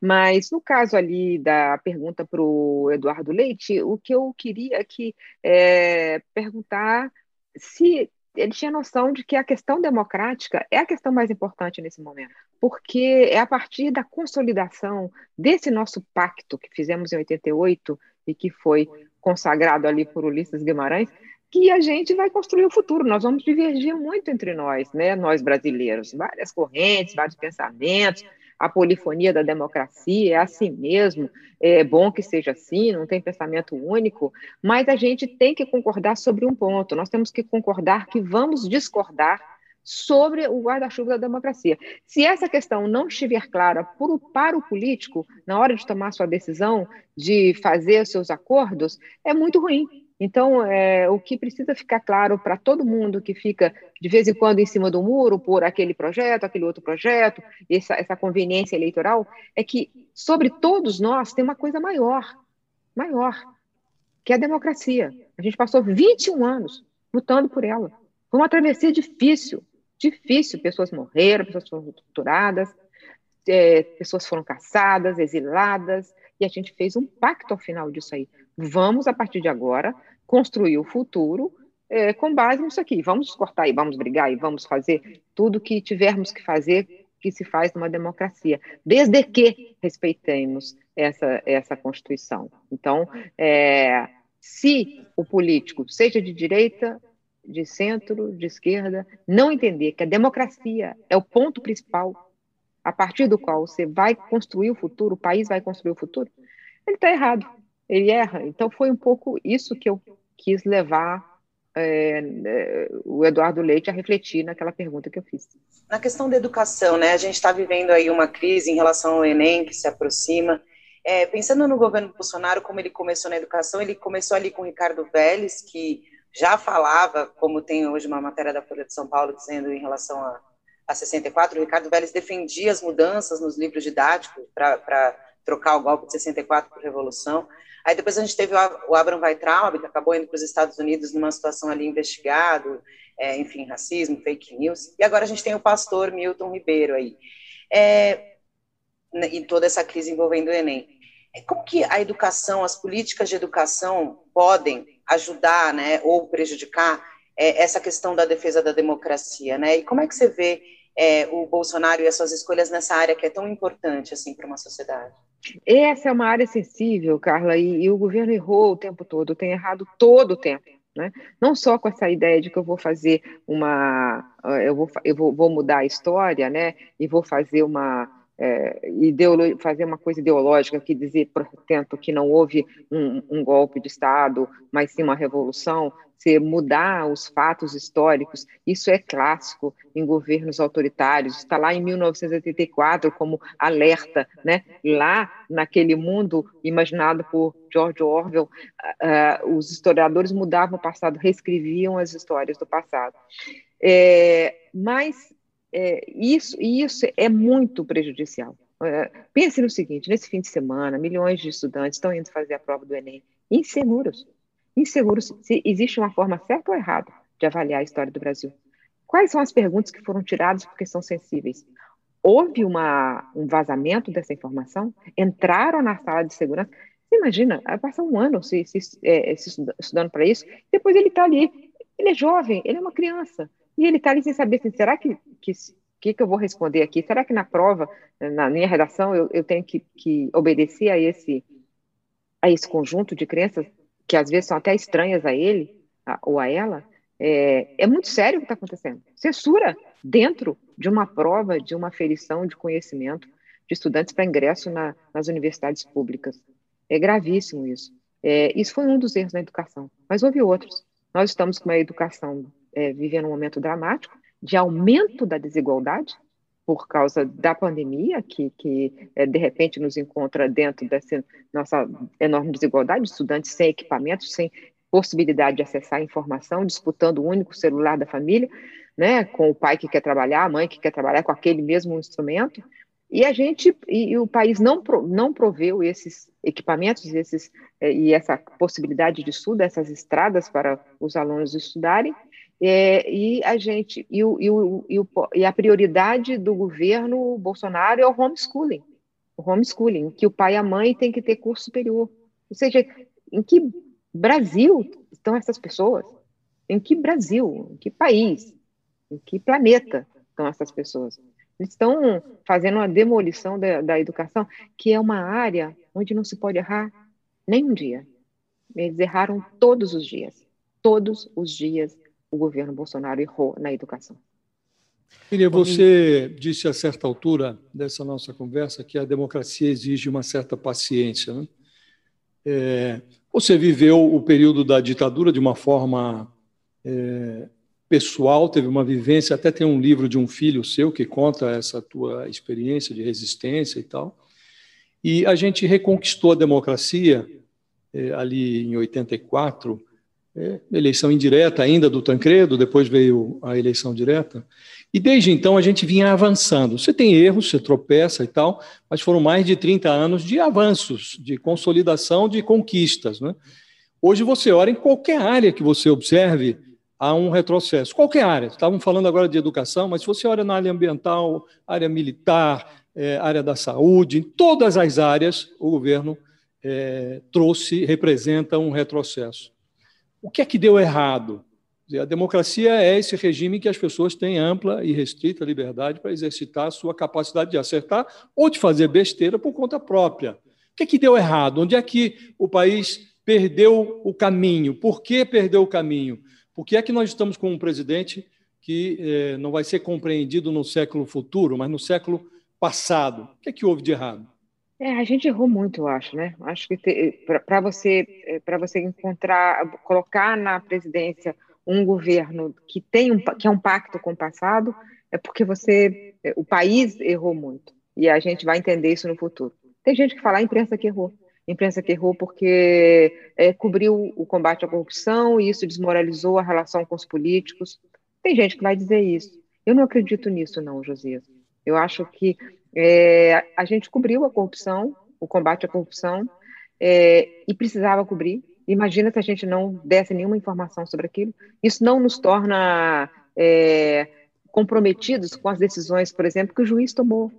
Mas no caso ali da pergunta para o Eduardo Leite, o que eu queria aqui é perguntar se ele tinha noção de que a questão democrática é a questão mais importante nesse momento, porque é a partir da consolidação desse nosso pacto que fizemos em 88 e que foi consagrado ali por Ulisses Guimarães, que a gente vai construir o futuro. Nós vamos divergir muito entre nós, né? Nós brasileiros, várias correntes, vários pensamentos, a polifonia da democracia é assim mesmo, é bom que seja assim, não tem pensamento único, mas a gente tem que concordar sobre um ponto. Nós temos que concordar que vamos discordar sobre o guarda-chuva da democracia. Se essa questão não estiver clara para o político, na hora de tomar sua decisão, de fazer seus acordos, é muito ruim. Então, é, o que precisa ficar claro para todo mundo que fica de vez em quando em cima do muro por aquele projeto, aquele outro projeto, essa, essa conveniência eleitoral, é que sobre todos nós tem uma coisa maior, maior, que é a democracia. A gente passou 21 anos lutando por ela. Foi uma travessia difícil, difícil. Pessoas morreram, pessoas foram torturadas, é, pessoas foram caçadas, exiladas, e a gente fez um pacto ao final disso aí. Vamos, a partir de agora, construir o futuro é, com base nisso aqui. Vamos cortar e vamos brigar e vamos fazer tudo que tivermos que fazer que se faz numa democracia, desde que respeitemos essa, essa Constituição. Então, é, se o político, seja de direita de centro, de esquerda, não entender que a democracia é o ponto principal a partir do qual você vai construir o futuro, o país vai construir o futuro, ele está errado, ele erra. Então foi um pouco isso que eu quis levar é, é, o Eduardo Leite a refletir naquela pergunta que eu fiz. Na questão da educação, né, a gente está vivendo aí uma crise em relação ao Enem que se aproxima. É, pensando no governo Bolsonaro, como ele começou na educação, ele começou ali com Ricardo Vélez, que já falava, como tem hoje uma matéria da Folha de São Paulo dizendo em relação a, a 64, o Ricardo Vélez defendia as mudanças nos livros didáticos para trocar o golpe de 64 por revolução. Aí depois a gente teve o Abraham Weitraub, que acabou indo para os Estados Unidos numa situação ali investigado, é, enfim, racismo, fake news. E agora a gente tem o pastor Milton Ribeiro aí. É, e toda essa crise envolvendo o Enem. É, como que a educação, as políticas de educação podem ajudar, né, ou prejudicar é, essa questão da defesa da democracia, né? E como é que você vê é, o Bolsonaro e as suas escolhas nessa área que é tão importante assim para uma sociedade? Essa é uma área sensível, Carla, e, e, o governo errou o tempo todo, tem errado todo o tempo. Né? Não só com essa ideia de que eu vou fazer uma. Eu vou, eu vou, vou mudar a história, né? E vou fazer uma é, fazer uma coisa ideológica que dizer, portanto, que não houve um, um, golpe de Estado, mas sim uma revolução, se mudar os fatos históricos, isso é clássico em governos autoritários, está lá em 1984 como alerta, né? lá naquele mundo imaginado por George Orwell, uh, os historiadores mudavam o passado, reescreviam as histórias do passado. É, mas é, isso, isso é muito prejudicial. É, pense no seguinte: nesse fim de semana, milhões de estudantes estão indo fazer a prova do Enem inseguros. Inseguros se existe uma forma certa ou errada de avaliar a história do Brasil. Quais são as perguntas que foram tiradas porque são sensíveis? Houve uma, um vazamento dessa informação? Entraram na sala de segurança? Você imagina, passa um ano se, se, é, se estudando para isso, depois ele está ali. Ele é jovem, ele é uma criança. E ele está ali sem saber assim, será que, que que, que eu vou responder aqui? Será que na prova, na minha redação, eu, eu tenho que, que obedecer a esse, a esse conjunto de crenças que às vezes são até estranhas a ele a, ou a ela? É, é muito sério o que está acontecendo. Censura dentro de uma prova, de uma aferição de conhecimento de estudantes para ingresso na, nas universidades públicas. É gravíssimo isso. É, isso foi um dos erros na educação, mas houve outros. Nós estamos com uma educação é, vivendo um momento dramático de aumento da desigualdade por causa da pandemia, que, que é, de repente nos encontra dentro dessa nossa enorme desigualdade, estudantes sem equipamentos, sem possibilidade de acessar informação, disputando o único celular da família, né, com o pai que quer trabalhar, a mãe que quer trabalhar com aquele mesmo instrumento, e a gente e, e o país não não proveu esses equipamentos esses é, e essa possibilidade de estudo, essas estradas para os alunos estudarem, é, e a gente e, o, e, o, e, o, e, a prioridade do governo Bolsonaro é o homeschooling, o homeschooling, que o pai e a mãe têm que ter curso superior. Ou seja, em que Brasil estão essas pessoas? Em que Brasil? Em que país? Em que planeta estão essas pessoas? Eles estão fazendo uma demolição da, da educação, que é uma área onde não se pode errar nem um dia. Eles erraram todos os dias, todos os dias o governo Bolsonaro errou na educação. Miriam, você disse a certa altura dessa nossa conversa que a democracia exige uma certa paciência. Né? É, você viveu o período da ditadura de uma forma é, pessoal, teve uma vivência, até tem um livro de um filho seu que conta essa tua experiência de resistência e tal. E a gente reconquistou a democracia é, ali em 84 é, eleição indireta ainda do Tancredo, depois veio a eleição direta. E desde então a gente vinha avançando. Você tem erros, você tropeça e tal, mas foram mais de 30 anos de avanços, de consolidação, de conquistas. Né? Hoje você olha em qualquer área que você observe, há um retrocesso. Qualquer área. Estavam falando agora de educação, mas se você olha na área ambiental, área militar, é, área da saúde, em todas as áreas, o governo é, trouxe, representa um retrocesso. O que é que deu errado? A democracia é esse regime que as pessoas têm ampla e restrita liberdade para exercitar a sua capacidade de acertar ou de fazer besteira por conta própria. O que é que deu errado? Onde é que o país perdeu o caminho? Por que perdeu o caminho? Por que é que nós estamos com um presidente que eh, não vai ser compreendido no século futuro, mas no século passado? O que é que houve de errado? É, a gente errou muito, eu acho, né? Acho que para você é, para você encontrar, colocar na presidência um governo que tem um que é um pacto com o passado, é porque você é, o país errou muito e a gente vai entender isso no futuro. Tem gente que fala a imprensa que errou, a imprensa que errou porque é, cobriu o combate à corrupção e isso desmoralizou a relação com os políticos. Tem gente que vai dizer isso. Eu não acredito nisso, não, Josias. Eu acho que é, a gente cobriu a corrupção, o combate à corrupção, é, e precisava cobrir. Imagina se a gente não desse nenhuma informação sobre aquilo. Isso não nos torna é, comprometidos com as decisões, por exemplo, que o juiz tomou.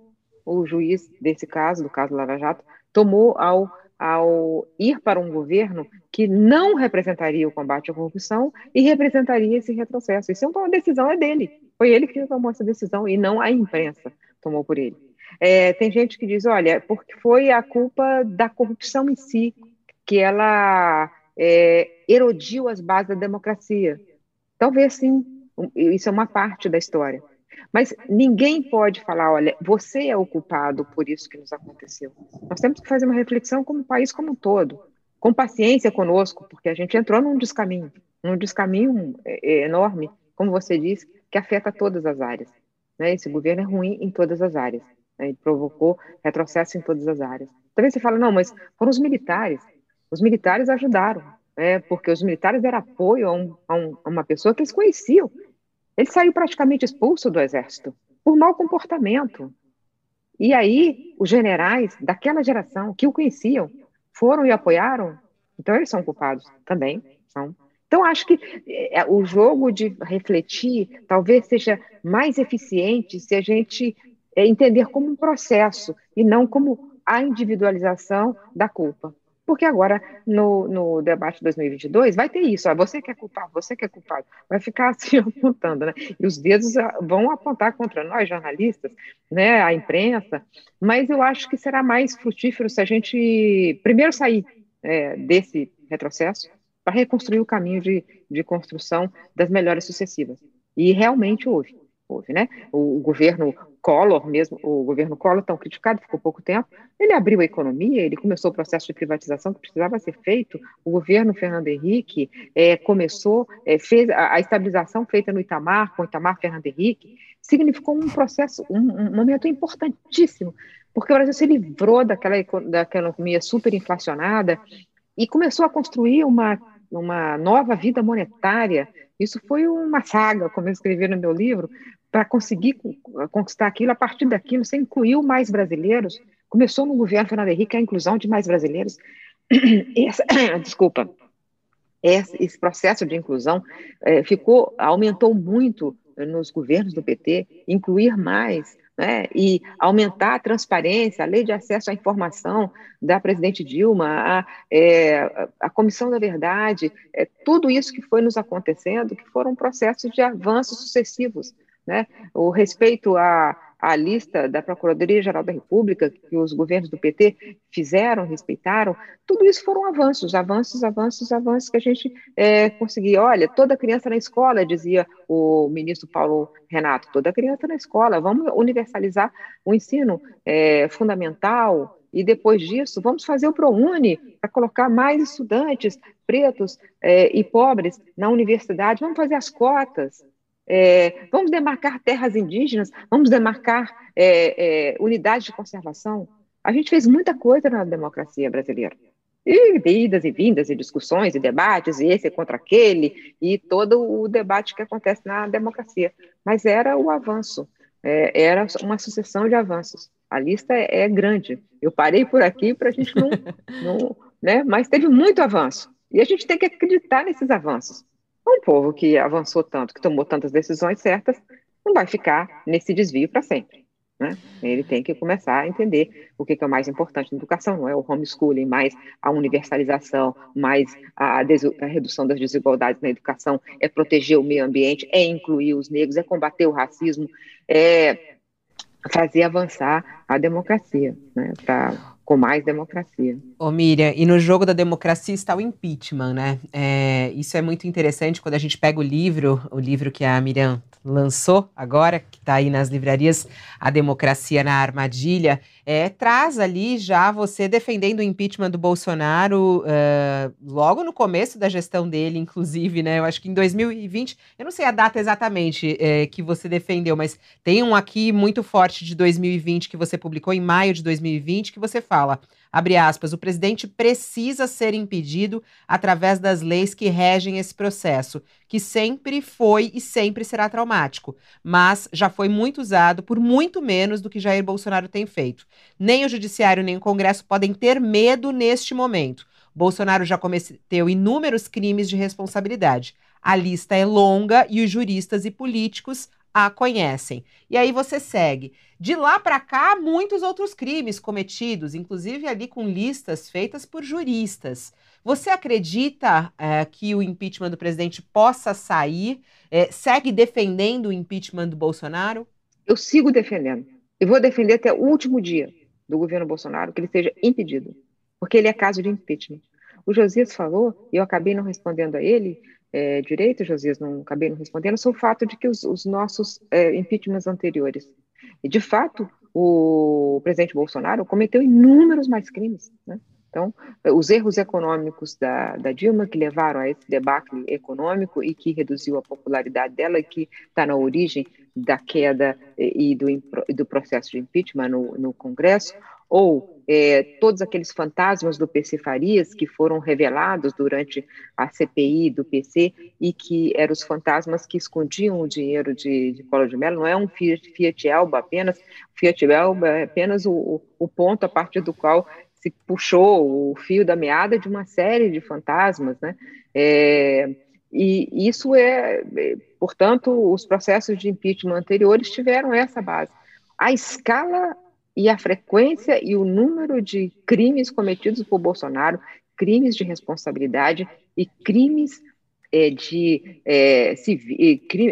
O juiz desse caso, do caso Lava Jato, tomou ao ao ir para um governo que não representaria o combate à corrupção e representaria esse retrocesso. Isso é uma decisão é dele. Foi ele que tomou essa decisão e não a imprensa tomou por ele. É, tem gente que diz, olha, porque foi a culpa da corrupção em si que ela é, erodiu as bases da democracia. Talvez sim, isso é uma parte da história. Mas ninguém pode falar, olha, você é o culpado por isso que nos aconteceu. Nós temos que fazer uma reflexão como país como um todo, com paciência conosco, porque a gente entrou num descaminho, num descaminho é, é, enorme, como você disse, que afeta todas as áreas. Né? Esse governo é ruim em todas as áreas. Né? Ele provocou retrocesso em todas as áreas. Talvez você fale, não, mas foram os militares. Os militares ajudaram, né? porque os militares deram apoio a, um, a, um, a uma pessoa que eles conheciam. Ele saiu praticamente expulso do exército por mau comportamento. E aí, os generais daquela geração que o conheciam foram e apoiaram, então eles são culpados também, são. Então, acho que é, o jogo de refletir talvez seja mais eficiente se a gente é, entender como um processo e não como a individualização da culpa. Porque agora, no, no debate de 2022, vai ter isso, ó, você que é culpado, você que é culpado, vai ficar [LAUGHS] assim apontando, né? E os dedos ah, vão apontar contra nós, jornalistas, né, a imprensa, mas eu acho que será mais frutífero se a gente primeiro sair é, desse retrocesso para reconstruir o caminho de, de construção das melhores sucessivas. E realmente houve houve, né? O, o, governo Collor, mesmo o governo Collor, tão criticado, ficou pouco tempo, ele abriu a economia, ele começou o processo de privatização que precisava ser feito, o governo Fernando Henrique é, começou, é, fez a, a, estabilização feita no Itamar, com o Itamar Fernando Henrique, significou um processo, um, um momento importantíssimo, porque o Brasil se livrou daquela, daquela economia superinflacionada e começou a construir uma, uma nova vida monetária, isso foi uma saga, como eu escrevi no meu livro, para conseguir conquistar aquilo. A partir daquilo, você incluiu mais brasileiros. Começou no governo Fernando Henrique a inclusão de mais brasileiros. [CLEARS THROAT] Essa, [CLEARS THROAT] desculpa, esse, processo de inclusão é, ficou, aumentou muito nos governos do PT, incluir mais né, e aumentar a transparência, a lei de acesso à informação da presidente Dilma, a, é, a Comissão da Verdade, é, tudo isso que foi nos acontecendo, que foram processos de avanços sucessivos. Né? O respeito à, à lista da Procuradoria-Geral da República, que os governos do PT fizeram, respeitaram, tudo isso foram avanços, avanços, avanços, avanços que a gente é, conseguia. Olha, toda criança na escola, dizia o ministro Paulo Renato, toda criança na escola, vamos universalizar o ensino é, fundamental, e depois disso, vamos fazer o ProUni para colocar mais estudantes pretos é, e pobres na universidade, vamos fazer as cotas, é, vamos demarcar terras indígenas, vamos demarcar é, é, unidades de conservação. A gente fez muita coisa na democracia brasileira. E idas e vindas, e discussões, e debates, e esse é contra aquele, e todo o debate que acontece na democracia. Mas era o avanço, é, era uma sucessão de avanços. A lista é, é grande. Eu parei por aqui para a gente não, [LAUGHS] não. né? Mas teve muito avanço. E a gente tem que acreditar nesses avanços. Um povo que avançou tanto, que tomou tantas decisões certas, não vai ficar nesse desvio para sempre. Né? Ele tem que começar a entender o que é o mais importante na educação, não é o homeschooling, mais a universalização, mais a, a, redução das desigualdades na educação, é proteger o meio ambiente, é incluir os negros, é combater o racismo, é fazer avançar a democracia, né? Com mais democracia. Ô Miriam, e no jogo da democracia está o impeachment, né? É, isso é muito interessante quando a gente pega o livro, o livro que a Miriam lançou agora, que está aí nas livrarias, A Democracia na Armadilha, é, traz ali já você defendendo o impeachment do Bolsonaro uh, logo no começo da gestão dele, inclusive, né? Eu acho que em 2020, eu não sei a data exatamente é, que você defendeu, mas tem um aqui muito forte de 2020 que você publicou em maio de 2020 que você fala. Abre aspas, o presidente precisa ser impedido através das leis que regem esse processo, que sempre foi e sempre será traumático, mas já foi muito usado por muito menos do que Jair Bolsonaro tem feito. Nem o judiciário nem o Congresso podem ter medo neste momento. Bolsonaro já cometeu inúmeros crimes de responsabilidade. A lista é longa e os juristas e políticos a conhecem. E aí você segue. De lá para cá, muitos outros crimes cometidos, inclusive ali com listas feitas por juristas. Você acredita é, que o impeachment do presidente possa sair? É, segue defendendo o impeachment do Bolsonaro? Eu sigo defendendo. E vou defender até o último dia do governo Bolsonaro que ele seja impedido, porque ele é caso de impeachment. O Josias falou, e eu acabei não respondendo a ele é, direito, Josias, não acabei não respondendo, sobre o fato de que os, os nossos é, impeachments anteriores, e de fato, o presidente Bolsonaro cometeu inúmeros mais crimes, né? Então, os erros econômicos da, da, Dilma que levaram a esse debacle econômico e que reduziu a popularidade dela que está na origem da queda e do, do processo de impeachment no, no Congresso, ou é, todos aqueles fantasmas do PC Farias que foram revelados durante a CPI do PC e que eram os fantasmas que escondiam o dinheiro de, de Collor de Mello, não é um Fiat, Fiat Elba apenas, Fiat Elba é apenas o, o ponto a partir do qual se puxou o fio da meada de uma série de fantasmas, né? É, e isso é, é, portanto, os processos de impeachment anteriores tiveram essa base. A escala e a frequência e o número de crimes cometidos por Bolsonaro, crimes de responsabilidade e crimes é, de é,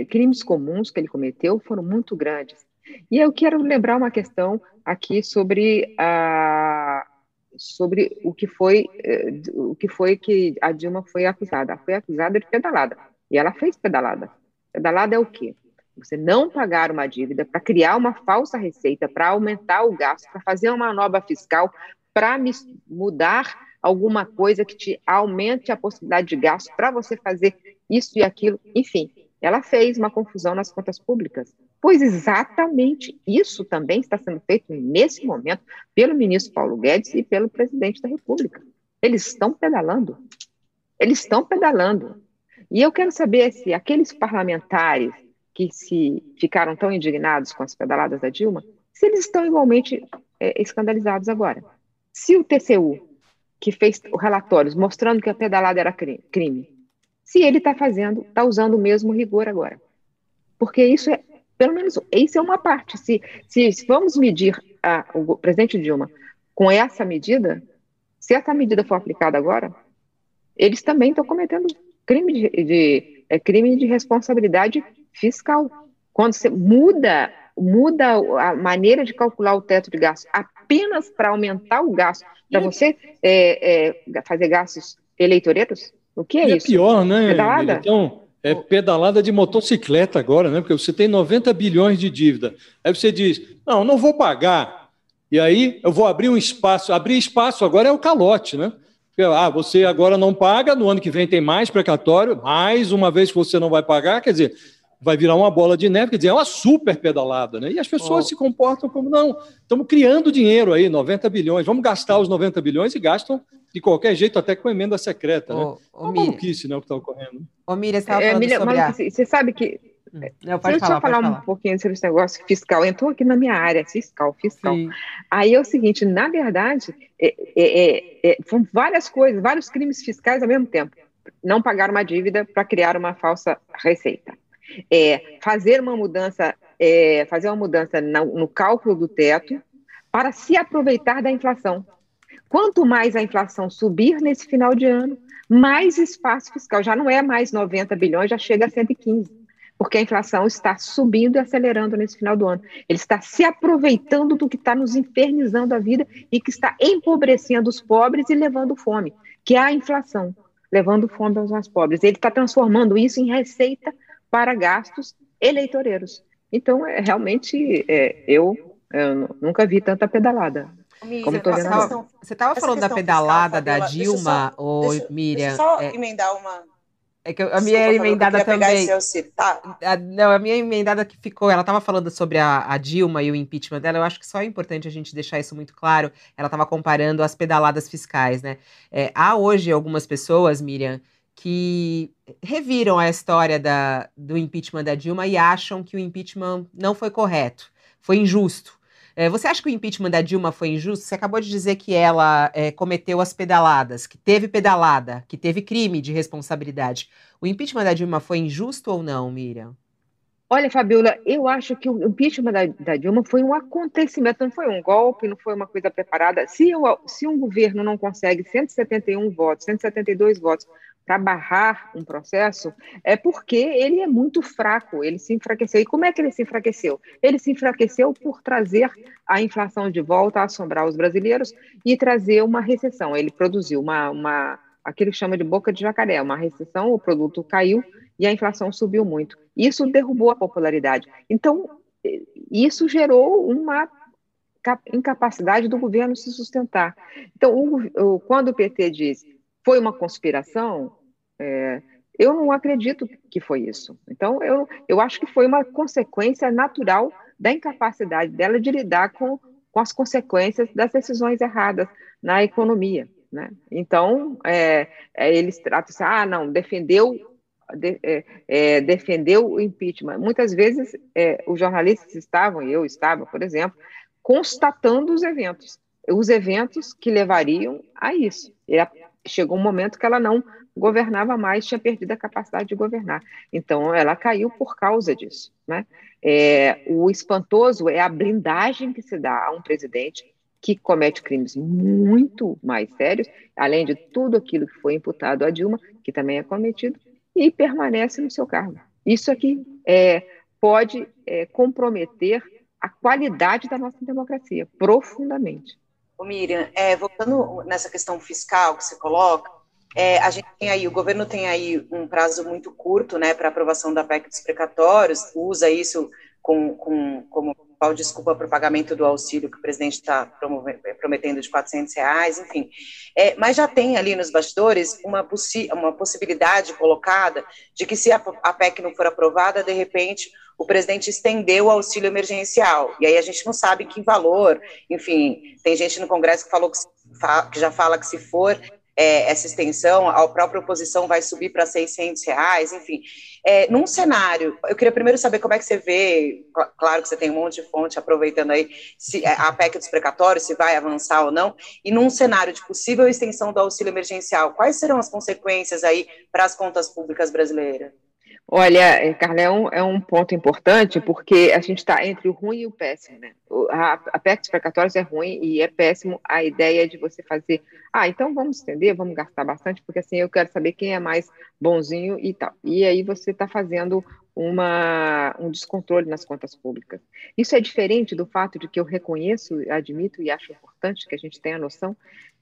crimes comuns que ele cometeu foram muito grandes. E eu quero lembrar uma questão aqui sobre a, sobre o que foi eh, o que foi que a Dilma foi acusada. Foi acusada de pedalada. E ela fez pedalada. Pedalada é o quê? Você não pagar uma dívida para criar uma falsa receita, para aumentar o gasto, para fazer uma manobra fiscal, para mudar alguma coisa que te aumente a possibilidade de gasto, para você fazer isso e aquilo, enfim ela fez uma confusão nas contas públicas. Pois exatamente isso também está sendo feito nesse momento pelo ministro Paulo Guedes e pelo presidente da República. Eles estão pedalando. Eles estão pedalando. E eu quero saber se aqueles parlamentares que se ficaram tão indignados com as pedaladas da Dilma, se eles estão igualmente é, escandalizados agora. Se o TCU, que fez relatórios mostrando que a pedalada era crime, se ele está fazendo, está usando o mesmo rigor agora. Porque isso é, pelo menos, isso é uma parte. Se, se, se vamos medir a, o presidente Dilma com essa medida, se essa medida for aplicada agora, eles também estão cometendo crime de, de é, crime de responsabilidade fiscal. Quando você muda muda a maneira de calcular o teto de gastos apenas para aumentar o gasto, para você é, é, fazer gastos eleitoreiros, o que é e é isso? É pior, né? Pedalada? Então, é pedalada de motocicleta agora, né? Porque você tem 90 bilhões de dívida. Aí você diz: não, não vou pagar. E aí eu vou abrir um espaço. Abrir espaço agora é o calote, né? Ah, você agora não paga, no ano que vem tem mais precatório, mais uma vez que você não vai pagar, quer dizer, vai virar uma bola de neve, quer dizer, é uma super pedalada, né? E as pessoas oh. se comportam como, não, estamos criando dinheiro aí, 90 bilhões, vamos gastar os 90 bilhões e gastam de qualquer jeito, até com emenda secreta, né? Ô, uma maluquice, né, o que está ocorrendo. Ô, Miriam, você estava é, falando sobre a... Você sabe que... Hum. Não, pode Deixa falar, eu falar, falar, um pouquinho sobre esse negócio fiscal. Entrou aqui na minha área, fiscal, fiscal. Sim. Aí é o seguinte, na verdade, é, é, é, é são várias coisas, vários crimes fiscais ao mesmo tempo. Não pagar uma dívida para criar uma falsa receita é fazer uma mudança, é, fazer uma mudança no, no cálculo do teto para se aproveitar da inflação. Quanto mais a inflação subir nesse final de ano, mais espaço fiscal. Já não é mais 90 bilhões, já chega a 115, porque a inflação está subindo e acelerando nesse final do ano. Ele está se aproveitando do que está nos infernizando a vida e que está empobrecendo os pobres e levando fome, que é a inflação, levando fome aos mais pobres. Ele está transformando isso em receita para gastos eleitoreiros. Então, é, realmente, é, eu, eu, nunca vi tanta pedalada. como tô vendo questão, você estava falando da pedalada fiscal, da Dilma, ou Miriam? Deixa eu só é, emendar uma. É que a minha Desculpa, emendada também. Tá. A, não, a minha emendada que ficou, ela estava falando sobre a, a, Dilma e o impeachment dela. Eu acho que só é importante a gente deixar isso muito claro. Ela estava comparando as pedaladas fiscais, né? É, há hoje algumas pessoas, Miriam, que reviram a história da, do impeachment da Dilma e acham que o impeachment não foi correto, foi injusto. É, você acha que o impeachment da Dilma foi injusto? Você acabou de dizer que ela é, cometeu as pedaladas, que teve pedalada, que teve crime de responsabilidade. O impeachment da Dilma foi injusto ou não, Miriam? Olha, Fabiola, eu acho que o impeachment da, da, Dilma foi um acontecimento, não foi um golpe, não foi uma coisa preparada. Se, eu, se um governo não consegue 171 votos, 172 votos para barrar um processo, é porque ele é muito fraco, ele se enfraqueceu. E como é que ele se enfraqueceu? Ele se enfraqueceu por trazer a inflação de volta a assombrar os brasileiros e trazer uma recessão. Ele produziu uma, uma aquilo que chama de boca de jacaré, uma recessão, o produto caiu e a inflação subiu muito. Isso derrubou a popularidade. Então, isso gerou uma incapacidade do governo se sustentar. Então, o, o, quando o PT diz foi uma conspiração, é, eu não acredito que foi isso. Então, eu, eu acho que foi uma consequência natural da incapacidade dela de lidar com, com as consequências das decisões erradas na economia. Né? Então, é, é, eles tratam assim, ah, não, defendeu de, é, é, defendeu o impeachment. Muitas vezes é, os jornalistas estavam, eu estava, por exemplo, constatando os eventos, os eventos que levariam a isso. Chegou um momento que ela não governava mais, tinha perdido a capacidade de governar. Então, ela caiu por causa disso. Né? É, o espantoso é a blindagem que se dá a um presidente que comete crimes muito mais sérios, além de tudo aquilo que foi imputado a Dilma, que também é cometido, e permanece no seu cargo. Isso aqui é, pode é, comprometer a qualidade da nossa democracia, profundamente. Ô Miriam, é, voltando nessa questão fiscal que você coloca, é, a gente tem aí, o governo tem aí um prazo muito curto, né, para aprovação da PEC dos precatórios, usa isso com, com, como desculpa para o pagamento do auxílio que o presidente está prometendo de 400 reais, enfim. É, mas já tem ali nos bastidores uma, uma possibilidade colocada de que se a, a PEC não for aprovada, de repente o presidente estendeu o auxílio emergencial. E aí a gente não sabe que valor, enfim, tem gente no Congresso que falou que, que já fala que se for é, essa extensão, a própria oposição vai subir para 600 reais, enfim. É, num cenário, eu queria primeiro saber como é que você vê, claro que você tem um monte de fonte aproveitando aí, se é, a PEC dos precatórios, se vai avançar ou não, e num cenário de possível extensão do auxílio emergencial, quais serão as consequências aí para as contas públicas brasileiras? Olha, é, Carla, é um, é um ponto importante porque a gente está entre o ruim e o péssimo, né? A, a PEC dos é ruim e é péssimo a ideia de você fazer, ah, então vamos estender, vamos gastar bastante, porque assim eu quero saber quem é mais bonzinho e tal. E aí você está fazendo uma, um descontrole nas contas públicas. Isso é diferente do fato de que eu reconheço, admito e acho importante que a gente tenha a noção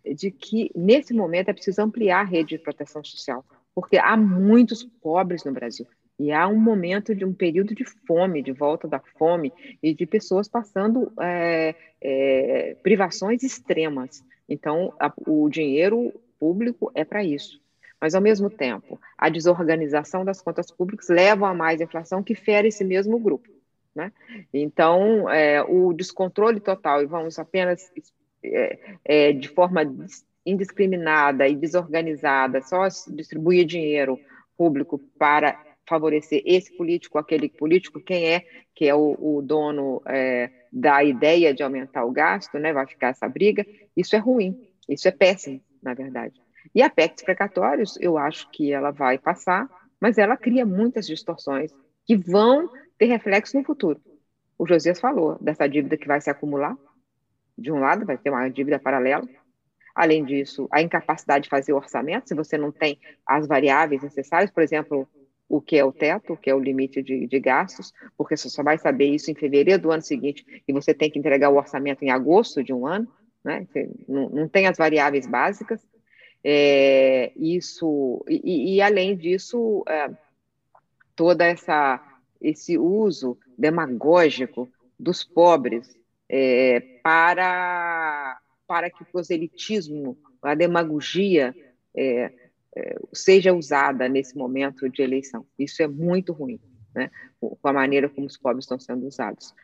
de que, nesse momento, é preciso ampliar a rede de proteção social porque há muitos pobres no Brasil. E há um momento de um período de fome, de volta da fome, e de pessoas passando é, é, privações extremas. Então, a, o dinheiro público é para isso. Mas, ao mesmo tempo, a desorganização das contas públicas leva a mais inflação que fere esse mesmo grupo. Né? Então, é, o descontrole total, e vamos apenas é, é, de forma indiscriminada e desorganizada, só distribuir dinheiro público para favorecer esse político, aquele político, quem é que é o, o dono é, da ideia de aumentar o gasto, né? Vai ficar essa briga. Isso é ruim, isso é péssimo, na verdade. E a PEC dos precatórios, eu acho que ela vai passar, mas ela cria muitas distorções que vão ter reflexo no futuro. O Josias falou dessa dívida que vai se acumular. De um lado, vai ter uma dívida paralela, Além disso, a incapacidade de fazer orçamento, se você não tem as variáveis necessárias, por exemplo, o que é o teto, o que é o limite de, de, gastos, porque você só vai saber isso em fevereiro do ano seguinte e você tem que entregar o orçamento em agosto de um ano, né? Não, não tem as variáveis básicas. É, isso e, e, além disso, é, toda essa esse uso demagógico dos pobres é, para para que o proselitismo, a demagogia é, seja usada nesse momento de eleição. Isso é muito ruim, né? com a maneira como os pobres estão sendo usados.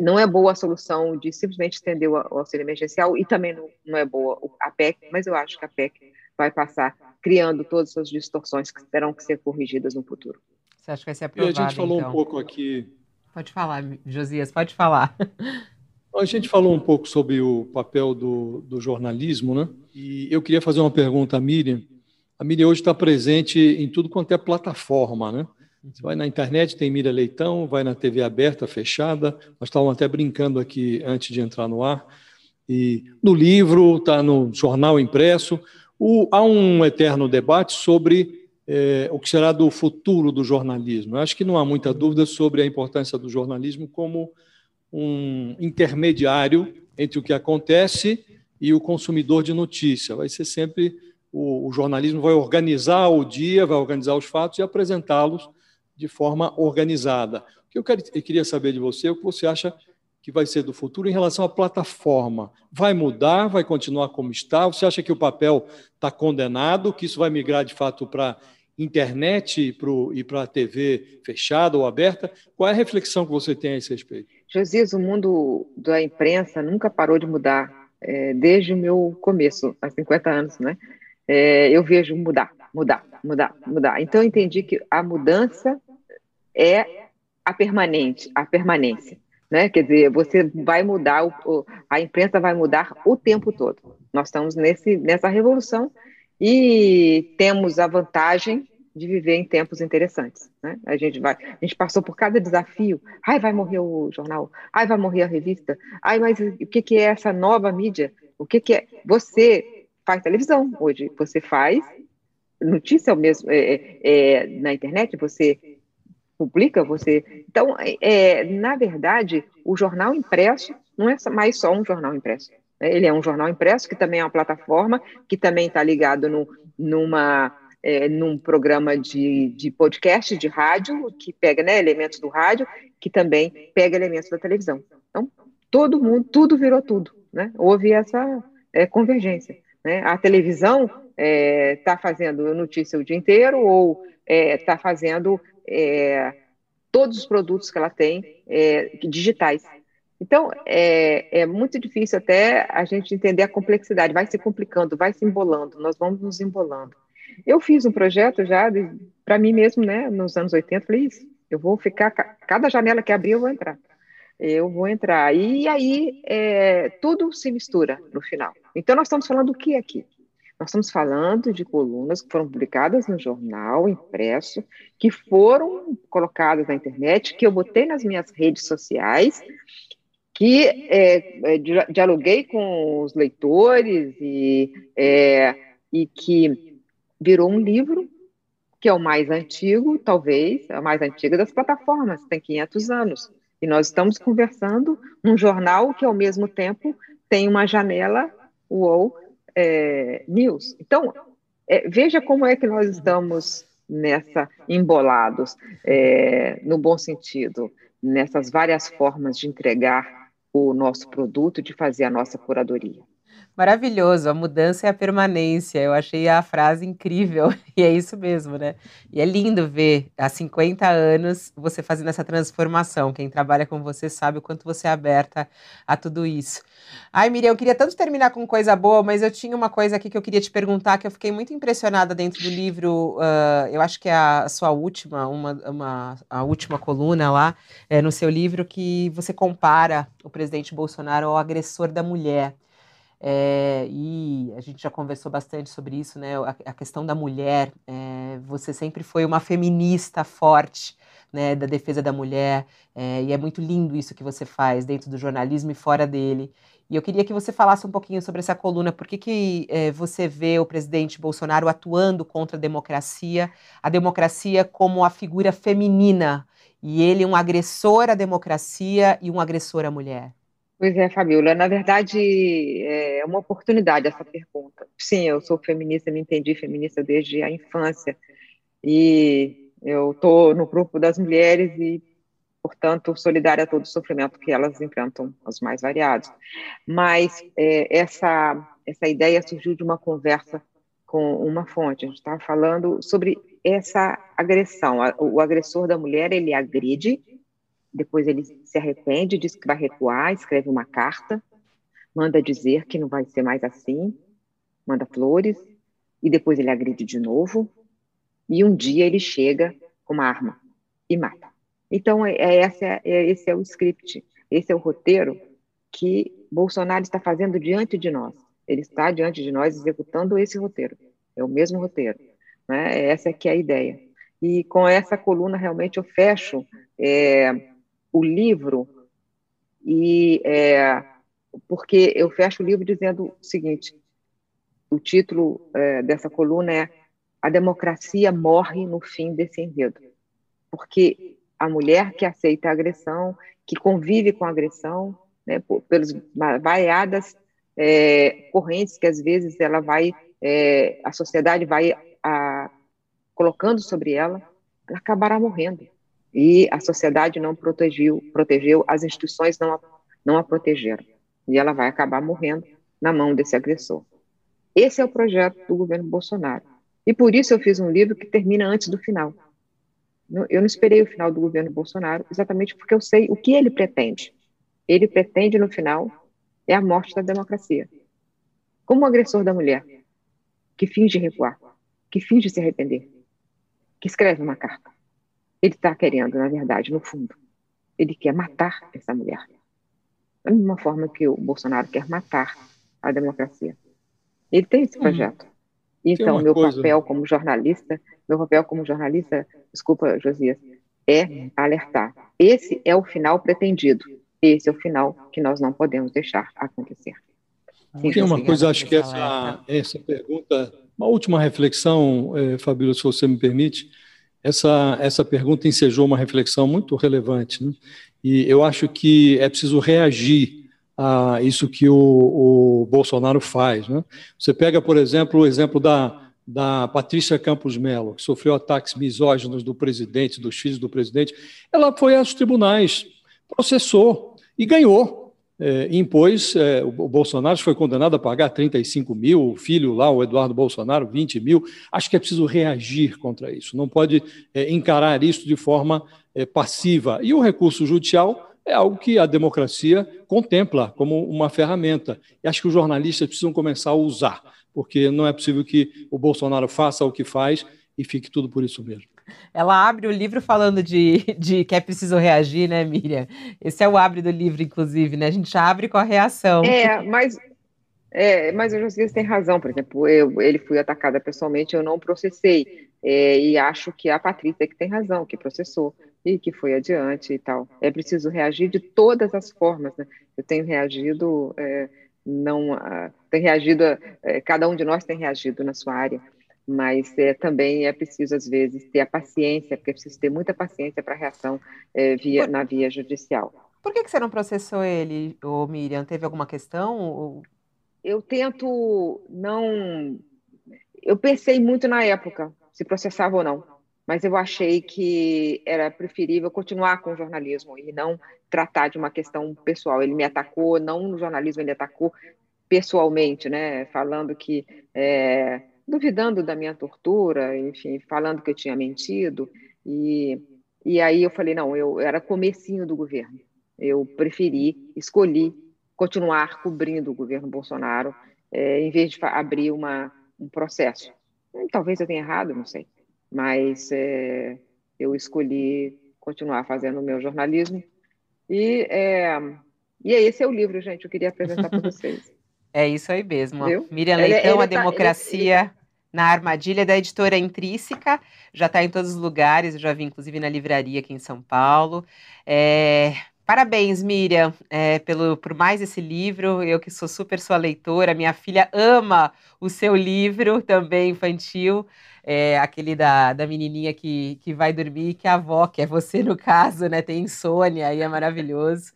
Não é boa a solução de simplesmente estender o auxílio emergencial e também não, não é boa a PEC, mas eu acho que a PEC vai passar criando todas essas distorções que terão que ser corrigidas no futuro. Você acha que vai ser aprovado, E a gente falou então? um pouco aqui... Pode falar, Josias, pode falar. A gente falou um pouco sobre o papel do, do jornalismo, né? E eu queria fazer uma pergunta à Miriam. A Miriam hoje está presente em tudo quanto é plataforma, né? Você vai na internet, tem Miriam Leitão, vai na TV aberta, fechada. Nós estávamos até brincando aqui antes de entrar no ar. E no livro, está no jornal impresso. O, há um eterno debate sobre é, o que será do futuro do jornalismo. Eu acho que não há muita dúvida sobre a importância do jornalismo como um intermediário entre o que acontece e o consumidor de notícia. Vai ser sempre o, o jornalismo vai organizar o dia, vai organizar os fatos e apresentá-los de forma organizada. O que eu, quero, eu queria saber de você é o que você acha que vai ser do futuro em relação à plataforma. Vai mudar? Vai continuar como está? Você acha que o papel está condenado, que isso vai migrar de fato para internet e para a TV fechada ou aberta? Qual é a reflexão que você tem a esse respeito? Josias, o mundo da imprensa nunca parou de mudar é, desde o meu começo, há 50 anos, né? É, eu vejo mudar, mudar, mudar, mudar. Então, eu entendi que a mudança é a permanente, a permanência. Né? Quer dizer, você vai mudar, o, a imprensa vai mudar o tempo todo. Nós estamos nesse, nessa revolução e temos a vantagem de viver em tempos interessantes. Né? A gente vai, a gente passou por cada desafio. Ai, vai morrer o jornal. Ai, vai morrer a revista. Ai, mas o que, que é essa nova mídia? O que, que é? Você faz televisão hoje. Você faz notícia mesmo é, é, é, na internet. Você publica. Você. Então, é, na verdade, o jornal impresso não é mais só um jornal impresso. Né? Ele é um jornal impresso que também é uma plataforma que também está ligado no, numa é, num programa de, de podcast, de rádio, que pega né, elementos do rádio, que também pega elementos da televisão. Então, todo mundo, tudo virou tudo. Né? Houve essa é, convergência. Né? A televisão está é, tá fazendo notícia o dia inteiro ou está é, fazendo é, todos os produtos que ela tem é, digitais. Então, é, é, muito difícil até a gente entender a complexidade, vai se complicando, vai se embolando, nós vamos nos embolando. Eu fiz um projeto já para mim mesmo, né, nos anos 80, falei isso, eu vou ficar, cada janela que abrir eu vou entrar. Eu vou entrar. E aí é, tudo se mistura no final. Então nós estamos falando do que aqui? Nós estamos falando de colunas que foram publicadas no jornal, impresso, que foram colocadas na internet, que eu botei nas minhas redes sociais, que é, é dialoguei com os leitores e, é, e que virou um livro, que é o mais antigo, talvez, a mais antiga das plataformas, tem 500 anos. E nós estamos conversando num jornal que, ao mesmo tempo, tem uma janela UOL é, News. Então, é, veja como é que nós estamos nessa embolados, é, no bom sentido, nessas várias formas de entregar o nosso produto, de fazer a nossa curadoria. Maravilhoso, a mudança é a permanência. Eu achei a frase incrível [LAUGHS] e é isso mesmo, né? E é lindo ver há 50 anos você fazendo essa transformação. Quem trabalha com você sabe o quanto você é aberta a tudo isso. Ai, Miriam, eu queria tanto terminar com coisa boa, mas eu tinha uma coisa aqui que eu queria te perguntar, que eu fiquei muito impressionada dentro do livro. Uh, eu acho que é a sua última, uma, uma, a última coluna lá é, no seu livro, que você compara o presidente Bolsonaro ao agressor da mulher. É, e a gente já conversou bastante sobre isso, né? A, a questão da mulher. É, você sempre foi uma feminista forte, né? Da defesa da mulher. É, e é muito lindo isso que você faz dentro do jornalismo e fora dele. E eu queria que você falasse um pouquinho sobre essa coluna. Por que, que você vê o presidente Bolsonaro atuando contra a democracia, a democracia como a figura feminina, e ele um agressor à democracia e um agressor à mulher? Pois é, Fabiola. Na verdade, é uma oportunidade essa pergunta. Sim, eu sou feminista, me entendi feminista desde a infância. E eu estou no grupo das mulheres e, portanto, solidária a todo o sofrimento que elas enfrentam, os mais variados. Mas é, essa, essa ideia surgiu de uma conversa com uma fonte. A gente estava falando sobre essa agressão. O agressor da mulher, ele agride depois ele se arrepende, diz que vai recuar, escreve uma carta, manda dizer que não vai ser mais assim, manda flores, e depois ele agride de novo, e um dia ele chega com uma arma e mata. Então, é, é, é, esse é o script, esse é o roteiro que Bolsonaro está fazendo diante de nós. Ele está diante de nós executando esse roteiro. É o mesmo roteiro. Né? Essa é que é a ideia. E com essa coluna, realmente, eu fecho é, o livro, e é, porque eu fecho o livro dizendo o seguinte: o título é, dessa coluna é A Democracia Morre no Fim desse Enredo. Porque a mulher que aceita a agressão, que convive com a agressão, né, pelas vaiadas é, correntes que às vezes ela vai, é, a sociedade vai a, colocando sobre ela, ela acabará morrendo. E a sociedade não protegeu, protegeu as instituições não a, não a protegeram. E ela vai acabar morrendo na mão desse agressor. Esse é o projeto do governo Bolsonaro. E por isso eu fiz um livro que termina antes do final. Eu não esperei o final do governo Bolsonaro, exatamente porque eu sei o que ele pretende. Ele pretende, no final, é a morte da democracia. Como o agressor da mulher, que finge recuar, que finge se arrepender, que escreve uma carta. Ele está querendo, na verdade, no fundo, ele quer matar essa mulher. Da mesma forma que o Bolsonaro quer matar a democracia. Ele tem esse uhum. projeto. Então, meu coisa... papel como jornalista, meu papel como jornalista, desculpa, Josias, é alertar. Esse é o final pretendido. Esse é o final que nós não podemos deixar acontecer. Sim, Tem uma coisa, acho que essa, essa pergunta, uma última reflexão, eh, Fabíola, se você me permite, essa, essa pergunta ensejou uma reflexão muito relevante, né? e eu acho que é preciso reagir a isso que o, o Bolsonaro faz. Né? Você pega, por exemplo, o exemplo da, da Patrícia Campos Melo, que sofreu ataques misóginos do presidente, dos filhos do presidente, ela foi aos tribunais, processou e ganhou. É, impôs, é, o Bolsonaro foi condenado a pagar 35 mil, o filho lá, o Eduardo Bolsonaro, 20 mil. Acho que é preciso reagir contra isso, não pode é, encarar isso de forma é, passiva. E o recurso judicial é algo que a democracia contempla como uma ferramenta. E acho que os jornalistas precisam começar a usar, porque não é possível que o Bolsonaro faça o que faz e fique tudo por isso mesmo. Ela abre o livro falando de, de que é preciso reagir, né, Miriam? Esse é o abre do livro, inclusive, né? A gente abre com a reação. É, mas é, mas o Josias tem razão, por exemplo, eu, ele foi atacada pessoalmente, eu não processei, é, e acho que a Patrícia é que tem razão, que processou e que foi adiante e tal. É preciso reagir de todas as formas, né? Eu tenho reagido, é, não, uh, tem reagido, uh, cada um de nós tem reagido na sua área, mas é, também é preciso, às vezes, ter a paciência, porque é preciso ter muita paciência para a reação é, via, na via judicial. Por que, que você não processou ele, ô Miriam? Teve alguma questão? Ou eu tento não. Eu pensei muito na época se processava ou não, mas eu achei que era preferível continuar com o jornalismo e não tratar de uma questão pessoal. Ele me atacou, não no jornalismo, ele atacou pessoalmente, né? Falando que. É, duvidando da minha tortura, enfim, falando que eu tinha mentido. E, e aí eu falei: não, eu era comecinho do governo. Eu preferi, escolhi continuar cobrindo o governo Bolsonaro, é, em vez de abrir uma, um processo. Hum, talvez eu tenha errado, não sei, mas é, eu escolhi continuar fazendo o meu jornalismo. E, é, e esse é o livro, gente, eu queria apresentar para [LAUGHS] vocês. É isso aí mesmo. Viu? Miriam Leitão, ele, ele A tá, Democracia ele, na Armadilha da editora Intrínseca. Já está em todos os lugares, eu já vi inclusive na livraria aqui em São Paulo. É, Parabéns, Miriam, é, pelo, por mais esse livro. Eu que sou super sua leitora, minha filha ama o seu livro também infantil, é, aquele da, da menininha que, que vai dormir, que a avó, que é você no caso, né, tem insônia, aí é maravilhoso.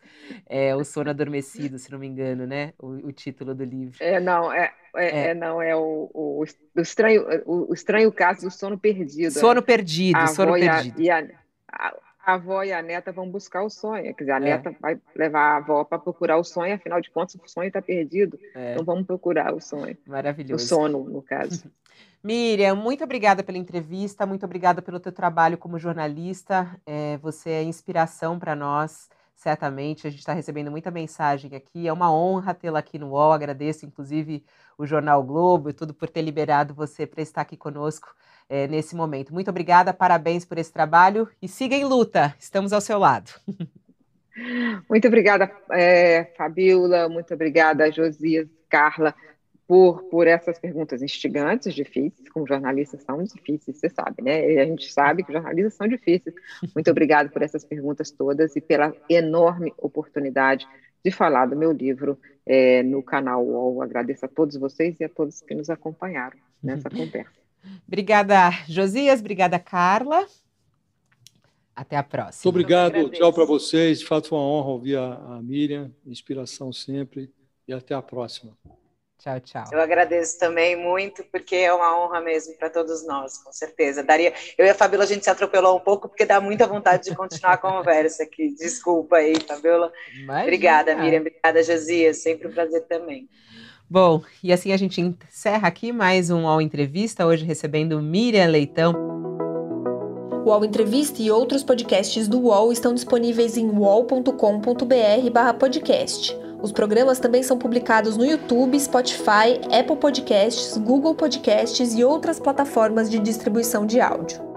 É, o sono adormecido, se não me engano, né, o, o título do livro. É, não, é, é, é. é não, é o, o, o, estranho, o, o estranho caso do sono perdido. Sono é. perdido, sono perdido. E a, a, a avó e a neta vão buscar o sonho. Quer dizer, a é. neta vai levar a avó para procurar o sonho, afinal de contas, o sonho está perdido. É. Então vamos procurar o sonho. Maravilhoso. O sono, no caso. [LAUGHS] Miriam, muito obrigada pela entrevista, muito obrigada pelo teu trabalho como jornalista. É, você é inspiração para nós, certamente. A gente está recebendo muita mensagem aqui. É uma honra tê-la aqui no UOL. Agradeço, inclusive, o Jornal Globo e tudo por ter liberado você para estar aqui conosco é, nesse momento. Muito obrigada, parabéns por esse trabalho e siga em luta, estamos ao seu lado. [LAUGHS] Muito obrigada, é, Fabiola, muito obrigada, Josias, Carla, por, por essas perguntas instigantes, difíceis, como jornalistas são difíceis, você sabe, né? E a gente sabe que jornalistas são difíceis. Muito obrigado por essas perguntas todas e pela enorme oportunidade de falar do meu livro é, no canal UOL. Agradeço a todos vocês e a todos que nos acompanharam nessa conversa. [LAUGHS] Obrigada, Josias. Obrigada, Carla. Até a próxima. Muito obrigado. Tchau para vocês. De fato, foi uma honra ouvir a, a Miriam. Inspiração sempre. E até a próxima. Tchau, tchau. Eu agradeço também muito, porque é uma honra mesmo para todos nós, com certeza. Daria, eu e a Fabiola, a gente se atropelou um pouco, porque dá muita vontade de continuar a conversa aqui. Desculpa aí, Fabiola. Imagina. Obrigada, Miriam. Obrigada, Josias. Sempre um prazer também. Bom, e assim a gente encerra aqui mais um All Entrevista, hoje recebendo Miriam Leitão. O UOL Entrevista e outros podcasts do UOL estão disponíveis em uol.com.br/podcast. Os programas também são publicados no YouTube, Spotify, Apple Podcasts, Google Podcasts e outras plataformas de distribuição de áudio.